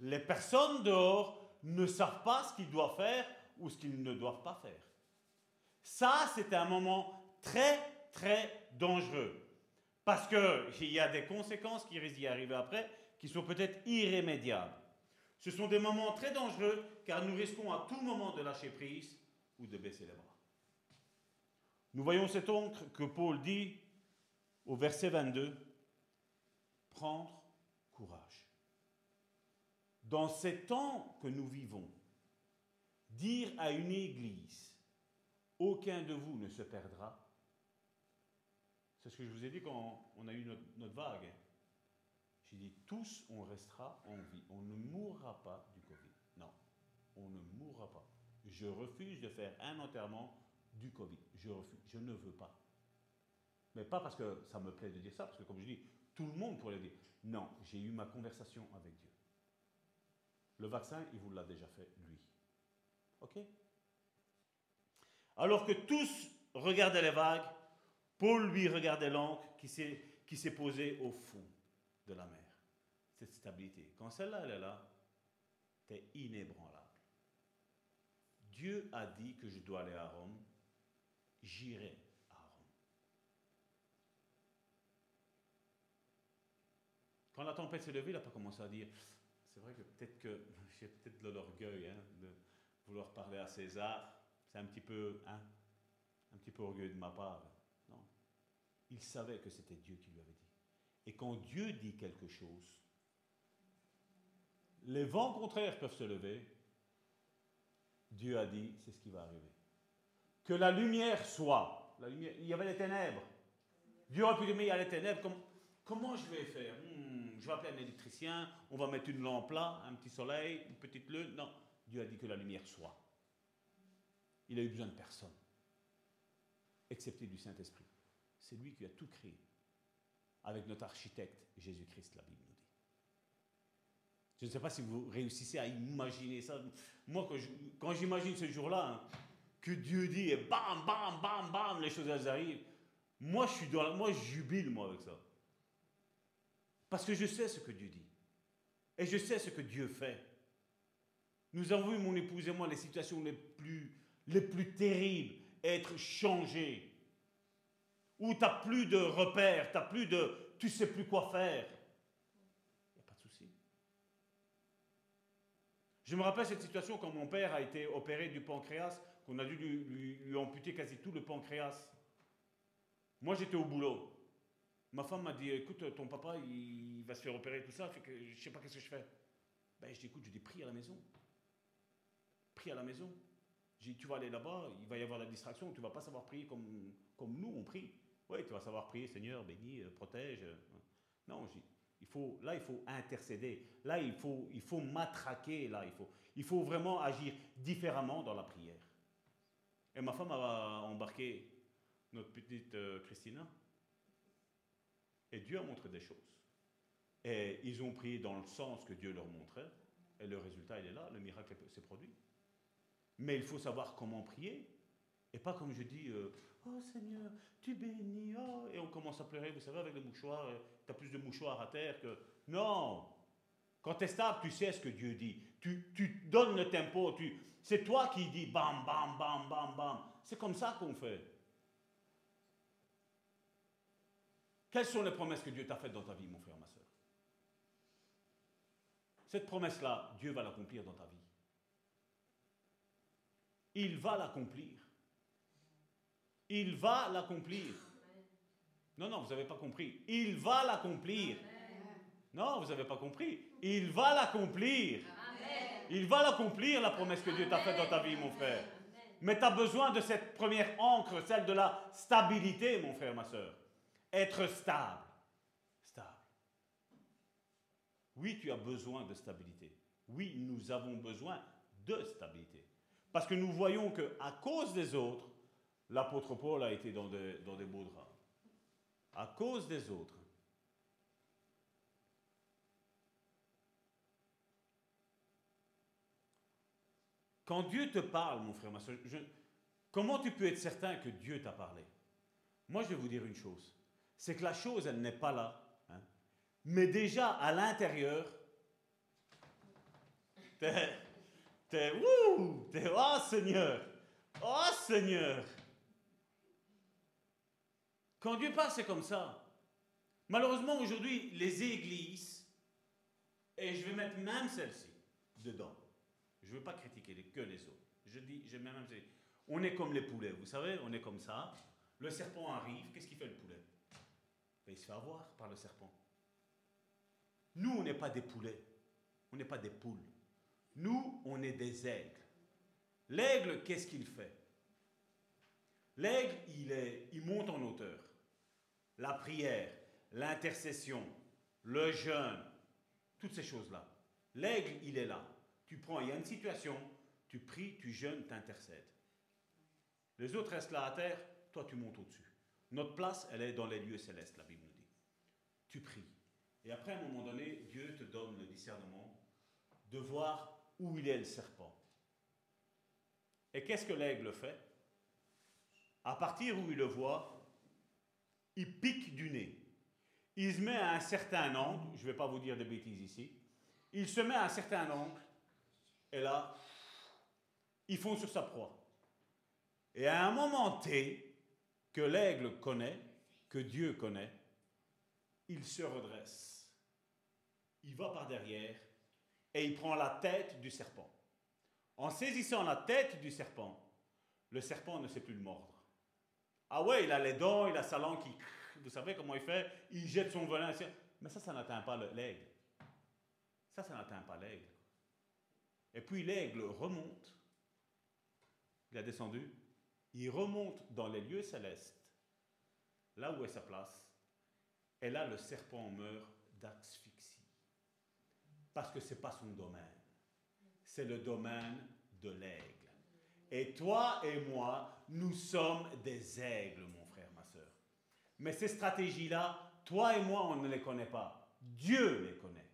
Les personnes dehors ne savent pas ce qu'ils doivent faire ou ce qu'ils ne doivent pas faire. Ça, c'est un moment très, très dangereux. Parce qu'il y a des conséquences qui risquent d'y arriver après, qui sont peut-être irrémédiables. Ce sont des moments très dangereux car nous risquons à tout moment de lâcher prise ou de baisser les bras. Nous voyons cet oncle que Paul dit au verset 22, prendre courage. Dans ces temps que nous vivons, dire à une église, aucun de vous ne se perdra, c'est ce que je vous ai dit quand on a eu notre, vague. J'ai dit, tous on restera en vie, on ne mourra pas du Covid. Non, on ne mourra pas. Je refuse de faire un enterrement du Covid. Je refuse, je ne veux pas. Mais pas parce que ça me plaît de dire ça, parce que comme je dis, tout le monde pourrait dire. Non, j'ai eu ma conversation avec Dieu. Le vaccin, il vous l'a déjà fait, lui. OK? Alors que tous regardaient les vagues, Paul, lui, regardait l'encre qui s'est posée au fond de la mer. Cette stabilité. Quand celle-là, elle est là, tu es inébranlable. Dieu a dit que je dois aller à Rome, j'irai à Rome. Quand la tempête s'est levée, il n'a pas commencé à dire, c'est vrai que peut-être que j'ai peut-être de l'orgueil hein, de vouloir parler à César, c'est un petit peu, hein, un petit peu orgueilleux de ma part. Non, il savait que c'était Dieu qui lui avait dit. Et quand Dieu dit quelque chose, les vents contraires peuvent se lever. Dieu a dit, c'est ce qui va arriver. Que la lumière soit. Il y avait les ténèbres. Dieu a pu dire, mais il y a les ténèbres. comment je vais faire? Hmm, Je vais appeler un électricien, on va mettre une lampe là, un petit soleil, une petite lune. Non, Dieu a dit que la lumière soit. Il a eu besoin de personne, excepté du Saint-Esprit. C'est lui qui a tout créé avec notre architecte Jésus-Christ, la Bible nous dit. Je ne sais pas si vous réussissez à imaginer ça. Moi, quand j'imagine ce jour-là, hein, que Dieu dit et bam, bam, bam, bam, les choses arrivent, moi je suis dans moi je jubile moi avec ça. Parce que je sais ce que Dieu dit. Et je sais ce que Dieu fait. Nous avons vu, mon épouse et moi, les situations les plus, les plus terribles. être changé, où tu n'as plus de repères, tu n'as plus de... Tu sais plus quoi faire. Il n'y a pas de souci. Je me rappelle cette situation quand mon père a été opéré du pancréas, qu'on a dû lui, amputer quasi tout le pancréas. Moi, j'étais au boulot. Ma femme m'a dit, écoute, ton papa, il va se faire opérer tout ça, fait que je ne sais pas qu'est-ce que je fais. Ben, je dis, écoute, je dis, prie à la maison. Prie à la maison. J'ai dit, tu vas aller là-bas, il va y avoir la distraction, tu ne vas pas savoir prier comme, comme nous, on prie. Oui, tu vas savoir prier, Seigneur, bénis, euh, protège. Non, il faut, là, il faut intercéder. Là, il faut, il faut matraquer. Là, il faut, il faut vraiment agir différemment dans la prière. Et ma femme a embarqué notre petite euh, Christina. Et Dieu a montré des choses. Et ils ont prié dans le sens que Dieu leur montrait. Et le résultat, il est là. Le miracle s'est produit. Mais il faut savoir comment prier. Et pas comme je dis, euh, oh Seigneur, tu bénis, oh, et on commence à pleurer, vous savez, avec les mouchoirs, tu as plus de mouchoirs à terre que... Non Quand tu stable, tu sais ce que Dieu dit. Tu, tu donnes le tempo, tu... c'est toi qui dis bam, bam, bam, bam, bam. C'est comme ça qu'on fait. Quelles sont les promesses que Dieu t'a faites dans ta vie, mon frère, ma soeur Cette promesse-là, Dieu va l'accomplir dans ta vie. Il va l'accomplir. Il va l'accomplir. Non, non, vous n'avez pas compris. Il va l'accomplir. Non, vous n'avez pas compris. Il va l'accomplir. Il va l'accomplir, la promesse que Dieu t'a faite dans ta vie, mon frère. Mais tu as besoin de cette première encre, celle de la stabilité, mon frère, ma soeur. Être stable. Stable. Oui, tu as besoin de stabilité. Oui, nous avons besoin de stabilité. Parce que nous voyons qu'à cause des autres, l'apôtre Paul a été dans, dans des beaux draps. À cause des autres. Quand Dieu te parle, mon frère, ma comment tu peux être certain que Dieu t'a parlé? Moi, je vais vous dire une chose c'est que la chose, elle n'est pas là. Hein. Mais déjà, à l'intérieur, t'es, t'es, wouh, t'es, oh Seigneur, oh Seigneur. Quand Dieu parle, c'est comme ça. Malheureusement, aujourd'hui, les églises, et je vais mettre même celle-ci dedans. Je ne veux pas critiquer que les autres. Je dis, je même, on est comme les poulets, vous savez, on est comme ça. Le serpent arrive, qu'est-ce qu'il fait le poulet? Il se fait avoir par le serpent. Nous, on n'est pas des poulets. On n'est pas des poules. Nous, on est des aigles. L'aigle, qu'est-ce qu'il fait? L'aigle, il monte en hauteur. La prière, l'intercession, le jeûne, toutes ces choses-là. L'aigle, il est là. Tu prends, il y a une situation, tu pries, tu jeûnes, tu intercèdes. Les autres restent là à terre, toi tu montes au-dessus. Notre place, elle est dans les lieux célestes, la Bible nous dit. Tu pries. Et après, à un moment donné, Dieu te donne le discernement de voir où il est le serpent. Et qu'est-ce que l'aigle fait? À partir où il le voit, il pique du nez. Il se met à un certain angle, je ne vais pas vous dire des bêtises ici, il se met à un certain angle, et là, il fond sur sa proie. Et à un moment T, que l'aigle connaît, que Dieu connaît, il se redresse. Il va par derrière et il prend la tête du serpent. En saisissant la tête du serpent, le serpent ne sait plus le mordre. Ah ouais, il a les dents, il a sa langue qui... Vous savez comment il fait? Il jette son venin. Mais ça, ça n'atteint pas l'aigle. Ça, ça n'atteint pas l'aigle. Et puis l'aigle remonte. Il a descendu il remonte dans les lieux célestes, là où est sa place, et là le serpent meurt d'asphyxie. Parce que ce n'est pas son domaine. C'est le domaine de l'aigle. Et toi et moi, nous sommes des aigles, mon frère, ma soeur. Mais ces stratégies-là, toi et moi, on ne les connaît pas. Dieu les connaît.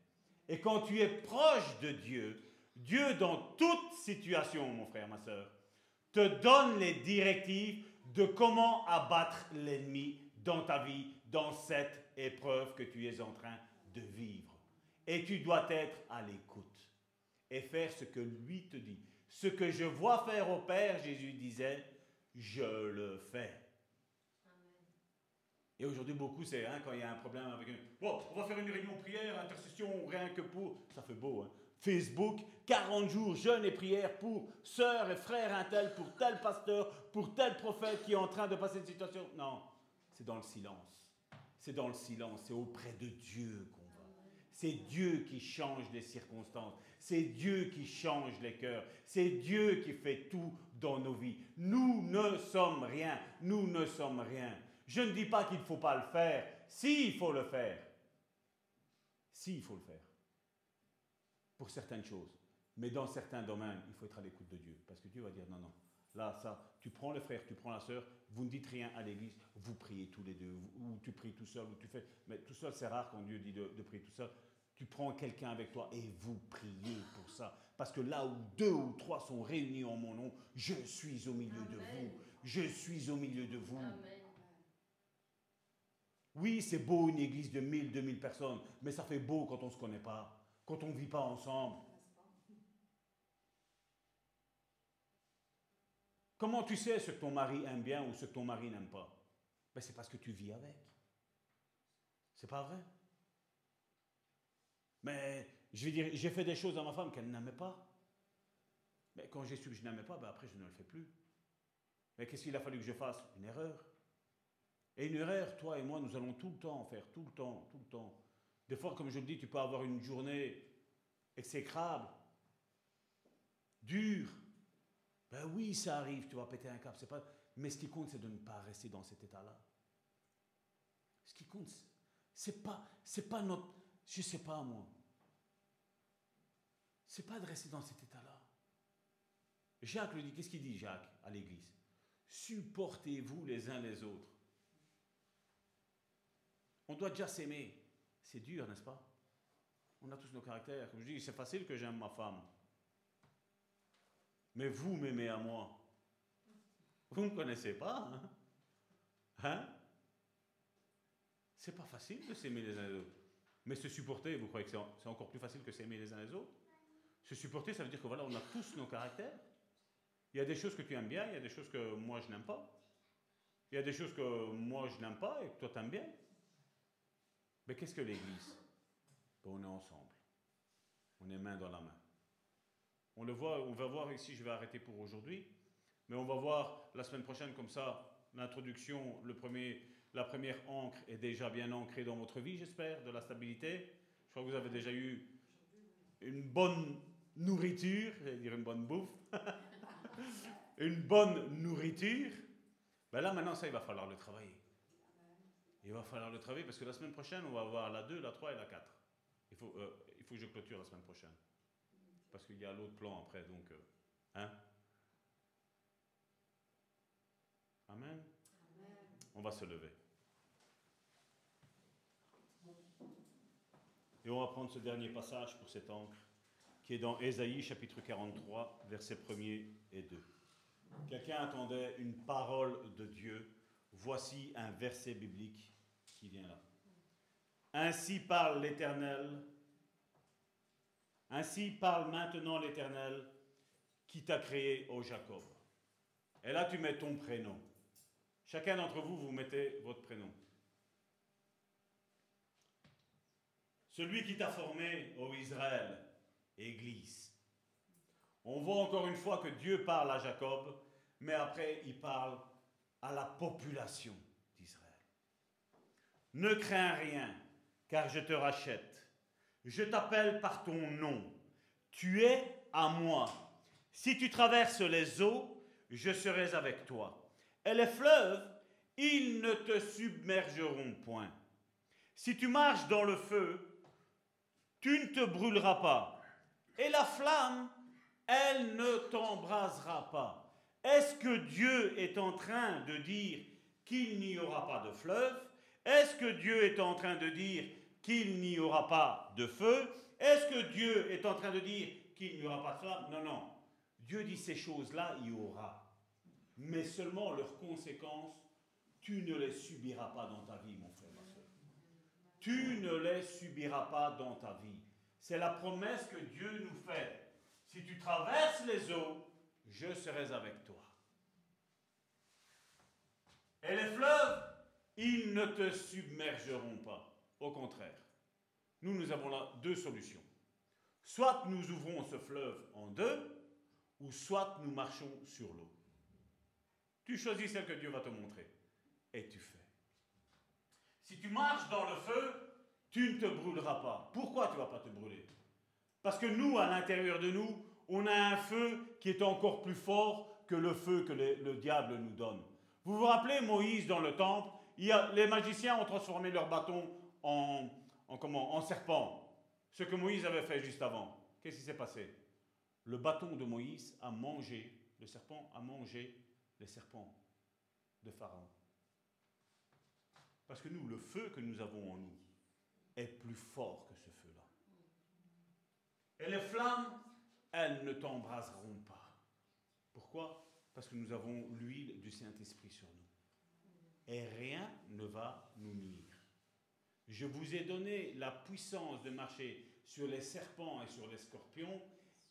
Et quand tu es proche de Dieu, Dieu dans toute situation, mon frère, ma soeur, te donne les directives de comment abattre l'ennemi dans ta vie, dans cette épreuve que tu es en train de vivre. Et tu dois être à l'écoute et faire ce que lui te dit. Ce que je vois faire au Père, Jésus disait, je le fais. Et aujourd'hui, beaucoup, c'est hein, quand il y a un problème avec un... Bon, on va faire une réunion prière, intercession, rien que pour... Ça fait beau, hein. Facebook, 40 jours, jeûne et prière pour sœurs et frères un tel, pour tel pasteur, pour tel prophète qui est en train de passer une situation. Non, c'est dans le silence. C'est dans le silence, c'est auprès de Dieu qu'on va. C'est Dieu qui change les circonstances. C'est Dieu qui change les cœurs. C'est Dieu qui fait tout dans nos vies. Nous ne sommes rien. Nous ne sommes rien. Je ne dis pas qu'il ne faut pas le faire. Si, il faut le faire. Si, il faut le faire. Pour certaines choses. Mais dans certains domaines, il faut être à l'écoute de Dieu. Parce que Dieu va dire non, non. Là, ça, tu prends le frère, tu prends la sœur, vous ne dites rien à l'église, vous priez tous les deux, ou tu pries tout seul, ou tu fais. Mais tout seul, c'est rare quand Dieu dit de, de prier tout seul. Tu prends quelqu'un avec toi et vous priez pour ça. Parce que là où deux ou trois sont réunis en mon nom, je suis au milieu de vous. Je suis au milieu de vous. Oui, c'est beau une église de 1000, 2000 personnes, mais ça fait beau quand on ne se connaît pas, quand on ne vit pas ensemble. Comment tu sais ce que ton mari aime bien ou ce que ton mari n'aime pas? Ben, C'est parce que tu vis avec. C'est pas vrai? Mais je vais dire, j'ai fait des choses à ma femme qu'elle n'aimait pas. Mais quand j'ai su que je n'aimais pas, ben après je ne le fais plus. Mais qu'est-ce qu'il a fallu que je fasse? Une erreur. Et une erreur, toi et moi, nous allons tout le temps en faire, tout le temps, tout le temps. Des fois, comme je le dis, tu peux avoir une journée exécrable, dure. Ben oui, ça arrive, tu vas péter un câble, pas. Mais ce qui compte, c'est de ne pas rester dans cet état-là. Ce qui compte, c'est pas, c'est pas notre, je sais pas moi. C'est pas de rester dans cet état-là. Jacques le dit, qu'est-ce qu'il dit Jacques à l'église? Supportez-vous les uns les autres. On doit déjà s'aimer. C'est dur, n'est-ce pas? On a tous nos caractères. Comme je dis, c'est facile que j'aime ma femme. Mais vous m'aimez à moi. Vous ne me connaissez pas. Hein, hein? C'est pas facile de s'aimer les uns les autres. Mais se supporter, vous croyez que c'est encore plus facile que s'aimer les uns les autres? Se supporter, ça veut dire que voilà, on a tous nos caractères. Il y a des choses que tu aimes bien, il y a des choses que moi je n'aime pas. Il y a des choses que moi je n'aime pas et que toi tu aimes bien. Mais qu'est-ce que l'Église? Ben, On est ensemble. On est main dans la main. On le voit, on va voir ici, je vais arrêter pour aujourd'hui, mais on va voir la semaine prochaine comme ça, l'introduction, le premier, la première encre est déjà bien ancrée dans votre vie, j'espère, de la stabilité. Je crois que vous avez déjà eu une bonne nourriture, j'allais dire une bonne bouffe, une bonne nourriture. Ben là, maintenant, ça, il va falloir le travailler. Il va falloir le travailler parce que la semaine prochaine, on va avoir la 2, la 3 et la 4. Il faut, euh, il faut que je clôture la semaine prochaine. Parce qu'il y a l'autre plan après, donc. Euh, hein? Amen. On va se lever. Et on va prendre ce dernier passage pour cette encre, qui est dans Ésaïe chapitre 43, versets 1er et 2. Quelqu'un attendait une parole de Dieu. Voici un verset biblique qui vient là. Ainsi parle l'Éternel, ainsi parle maintenant l'Éternel qui t'a créé, ô Jacob. Et là, tu mets ton prénom. Chacun d'entre vous, vous mettez votre prénom. Celui qui t'a formé, ô Israël, Église. On voit encore une fois que Dieu parle à Jacob, mais après, il parle à la population d'Israël. Ne crains rien, car je te rachète. Je t'appelle par ton nom. Tu es à moi. Si tu traverses les eaux, je serai avec toi. Et les fleuves, ils ne te submergeront point. Si tu marches dans le feu, tu ne te brûleras pas. Et la flamme, elle ne t'embrasera pas. Est-ce que Dieu est en train de dire qu'il n'y aura pas de fleuve? Est-ce que Dieu est en train de dire qu'il n'y aura pas de feu? Est-ce que Dieu est en train de dire qu'il n'y aura pas de flamme? Non, non. Dieu dit ces choses-là, il y aura. Mais seulement leurs conséquences, tu ne les subiras pas dans ta vie, mon frère. Tu ne les subiras pas dans ta vie. C'est la promesse que Dieu nous fait. Si tu traverses les eaux, je serai avec toi. Et les fleuves, ils ne te submergeront pas. Au contraire, nous, nous avons là deux solutions. Soit nous ouvrons ce fleuve en deux, ou soit nous marchons sur l'eau. Tu choisis celle que Dieu va te montrer. Et tu fais. Si tu marches dans le feu, tu ne te brûleras pas. Pourquoi tu ne vas pas te brûler? Parce que nous, à l'intérieur de nous, on a un feu qui est encore plus fort que le feu que le, diable nous donne. Vous vous rappelez Moïse dans le temple Les magiciens ont transformé leur bâton en, en, comment, en serpent. Ce que Moïse avait fait juste avant. Qu'est-ce qui s'est passé? Le bâton de Moïse a mangé, le serpent a mangé les serpents de Pharaon. Parce que nous, le feu que nous avons en nous est plus fort que ce feu-là. Et les flammes, elles ne t'embraseront pas. Pourquoi? Parce que nous avons l'huile du Saint-Esprit sur nous. Et rien ne va nous nuire. Je vous ai donné la puissance de marcher sur les serpents et sur les scorpions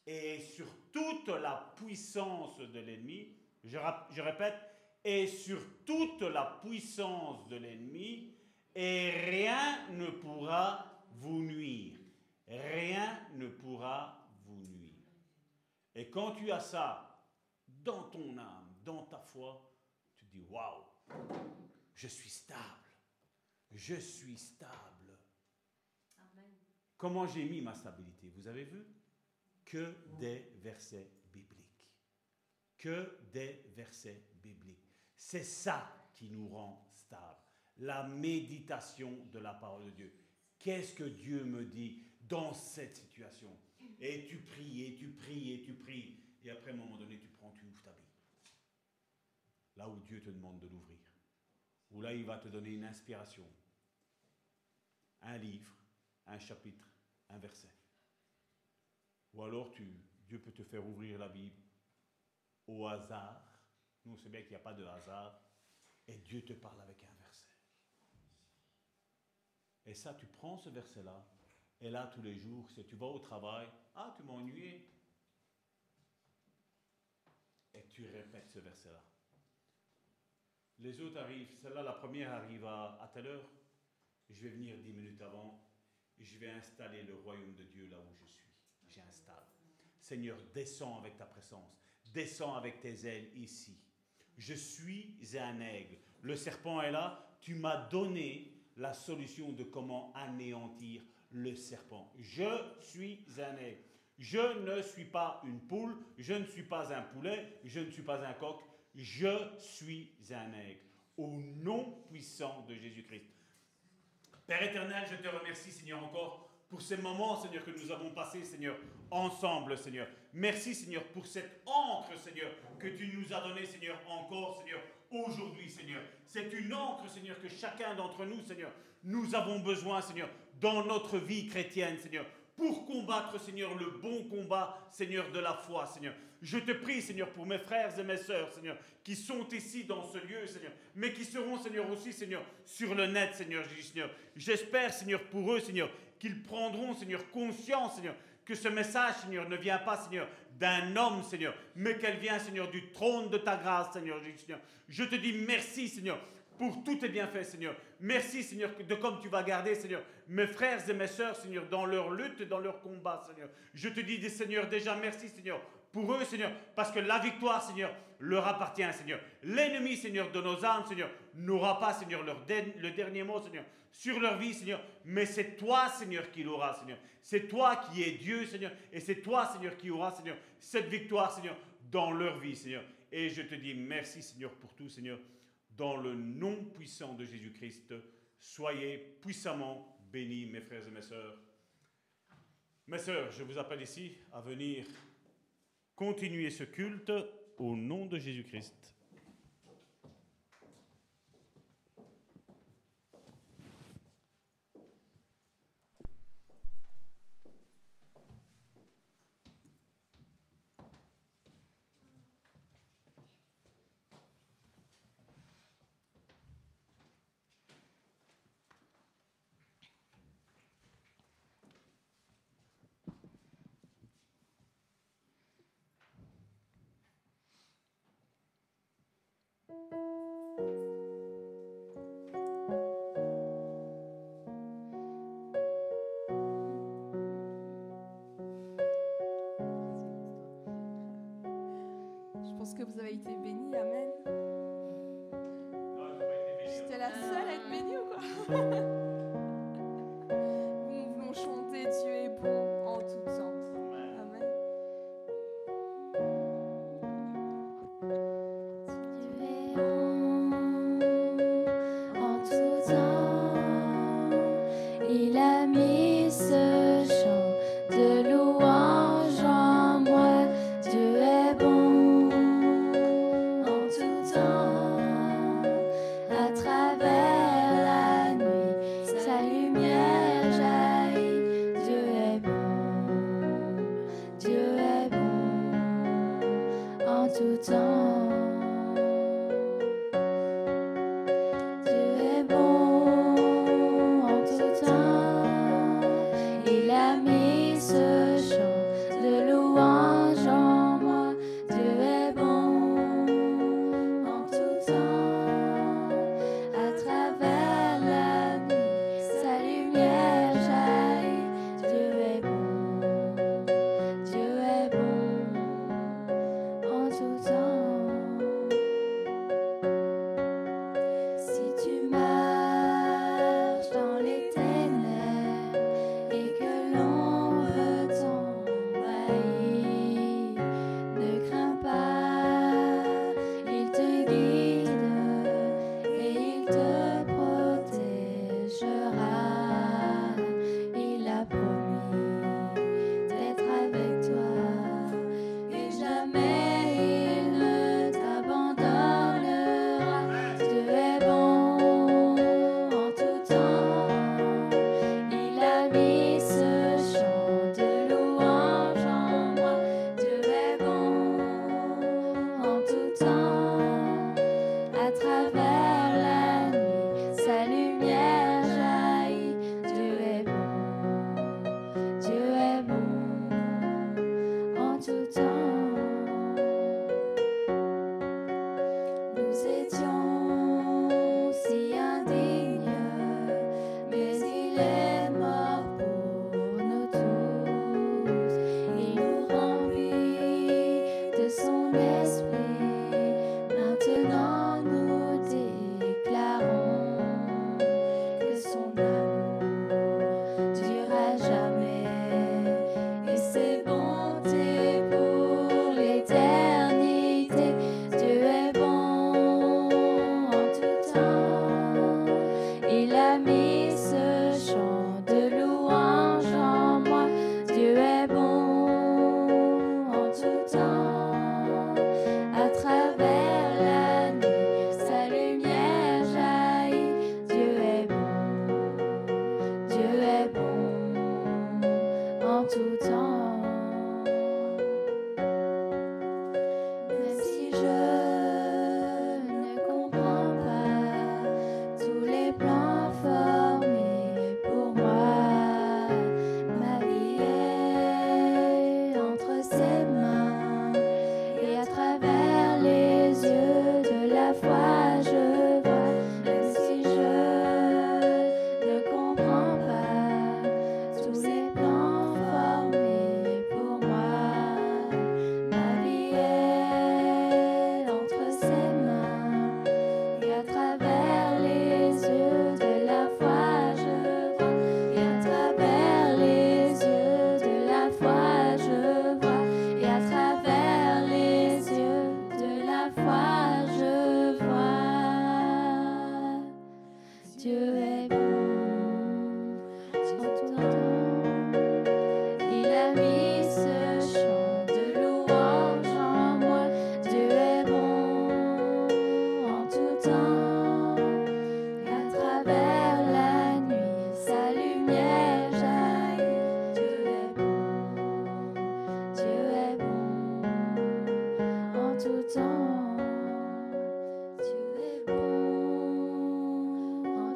et sur toute la puissance de l'ennemi. Je, je répète, et sur toute la puissance de l'ennemi, et rien ne pourra vous nuire. Rien ne pourra vous nuire. Et quand tu as ça dans ton âme, dans ta foi, tu dis waouh, je suis stable. Je suis stable. Comment j'ai mis ma stabilité? Vous avez vu? Que des versets bibliques. Que des versets bibliques. C'est ça qui nous rend stable. La méditation de la parole de Dieu. Qu'est-ce que Dieu me dit dans cette situation? Et tu pries, et tu pries, et tu pries. Et après, à un moment donné, tu prends, tu ouvres ta Bible. Là où Dieu te demande de l'ouvrir. Ou là, il va te donner une inspiration. Un livre, un chapitre, un verset. Ou alors, Dieu peut te faire ouvrir la Bible au hasard nous, on sait bien qu'il n'y a pas de hasard. Et Dieu te parle avec un verset. Et ça, tu prends ce verset-là. Et là, tous les jours, si tu vas au travail, ah, tu m'ennuies. Et tu répètes ce verset-là. Les autres arrivent, celle-là, la première arrive à, à telle heure. Je vais venir dix minutes avant. Je vais installer le royaume de Dieu là où je suis. J'installe. Seigneur, descends avec ta présence. Descends avec tes ailes ici je suis un aigle. Le serpent est là, tu m'as donné la solution de comment anéantir le serpent. Je suis un aigle. Je ne suis pas une poule, je ne suis pas un poulet, je ne suis pas un coq, je suis un aigle. Au nom puissant de Jésus-Christ. Père éternel, je te remercie, Seigneur, encore pour ces moments, Seigneur, que nous avons passés, Seigneur, ensemble, Seigneur. Merci, Seigneur, pour cette encre, Seigneur, que tu nous as donnée, Seigneur, encore, Seigneur, aujourd'hui, Seigneur. C'est une encre, Seigneur, que chacun d'entre nous, Seigneur, nous avons besoin, Seigneur, dans notre vie chrétienne, Seigneur, pour combattre, Seigneur, le bon combat, Seigneur, de la foi, Seigneur. Je te prie, Seigneur, pour mes frères et mes sœurs, Seigneur, qui sont ici dans ce lieu, Seigneur, mais qui seront, Seigneur, aussi, Seigneur, sur le net, Seigneur, Seigneur. J'espère, Seigneur, pour eux, Seigneur, qu'ils prendront, Seigneur, conscience, Seigneur, que ce message, Seigneur, ne vient pas, Seigneur, d'un homme, Seigneur, mais qu'elle vient, Seigneur, du trône de ta grâce, Seigneur. Je te dis merci, Seigneur, pour tout tes bienfaits, Seigneur. Merci, Seigneur, de comme tu vas garder, Seigneur, mes frères et mes sœurs, Seigneur, dans leur lutte dans leur combat, Seigneur. Je te dis, Seigneur, déjà merci, Seigneur, pour eux, Seigneur, parce que la victoire, Seigneur, leur appartient, Seigneur. L'ennemi, Seigneur, de nos âmes, Seigneur, n'aura pas, Seigneur, leur le dernier mot, Seigneur, sur leur vie, Seigneur. Mais c'est toi, Seigneur, qui l'aura, Seigneur. C'est toi qui es Dieu, Seigneur. Et c'est toi, Seigneur, qui aura, Seigneur, cette victoire, Seigneur, dans leur vie, Seigneur. Et je te dis merci, Seigneur, pour tout, Seigneur. Dans le nom puissant de Jésus-Christ, soyez puissamment bénis, mes frères et mes sœurs. Mes sœurs, je vous appelle ici à venir continuer ce culte au nom de Jésus-Christ. обзовите меня.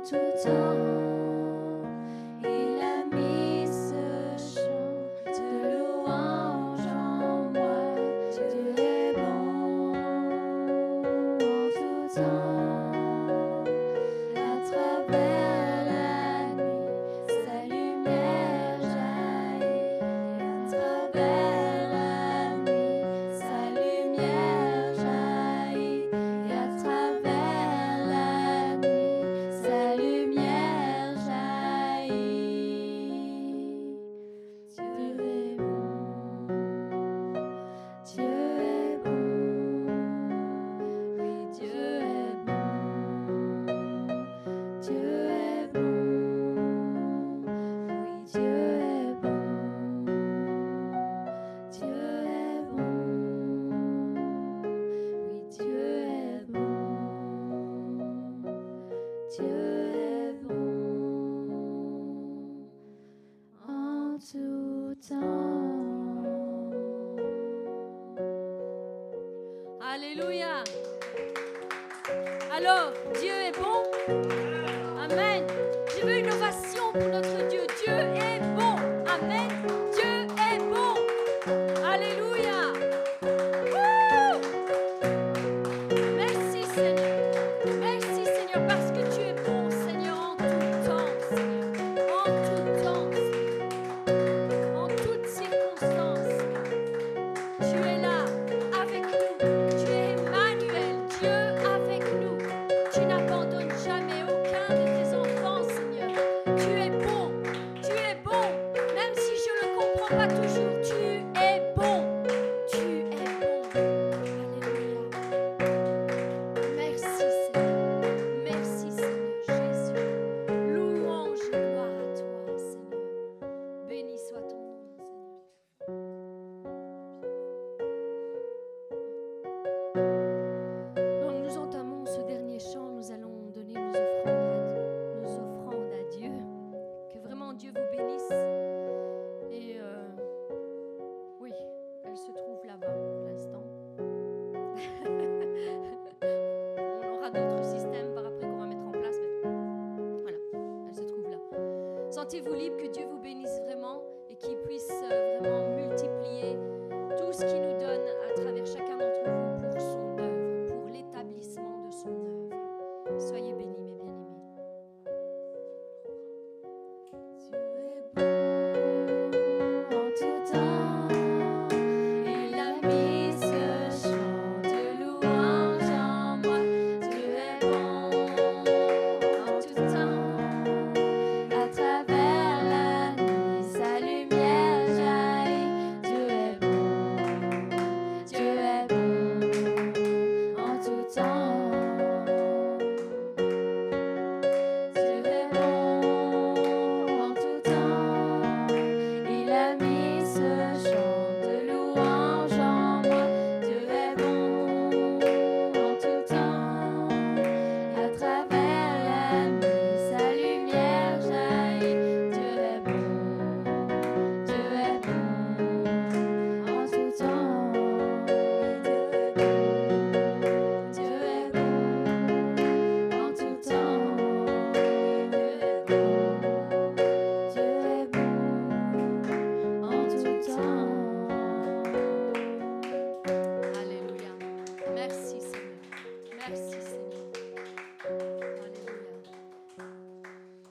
Dieu est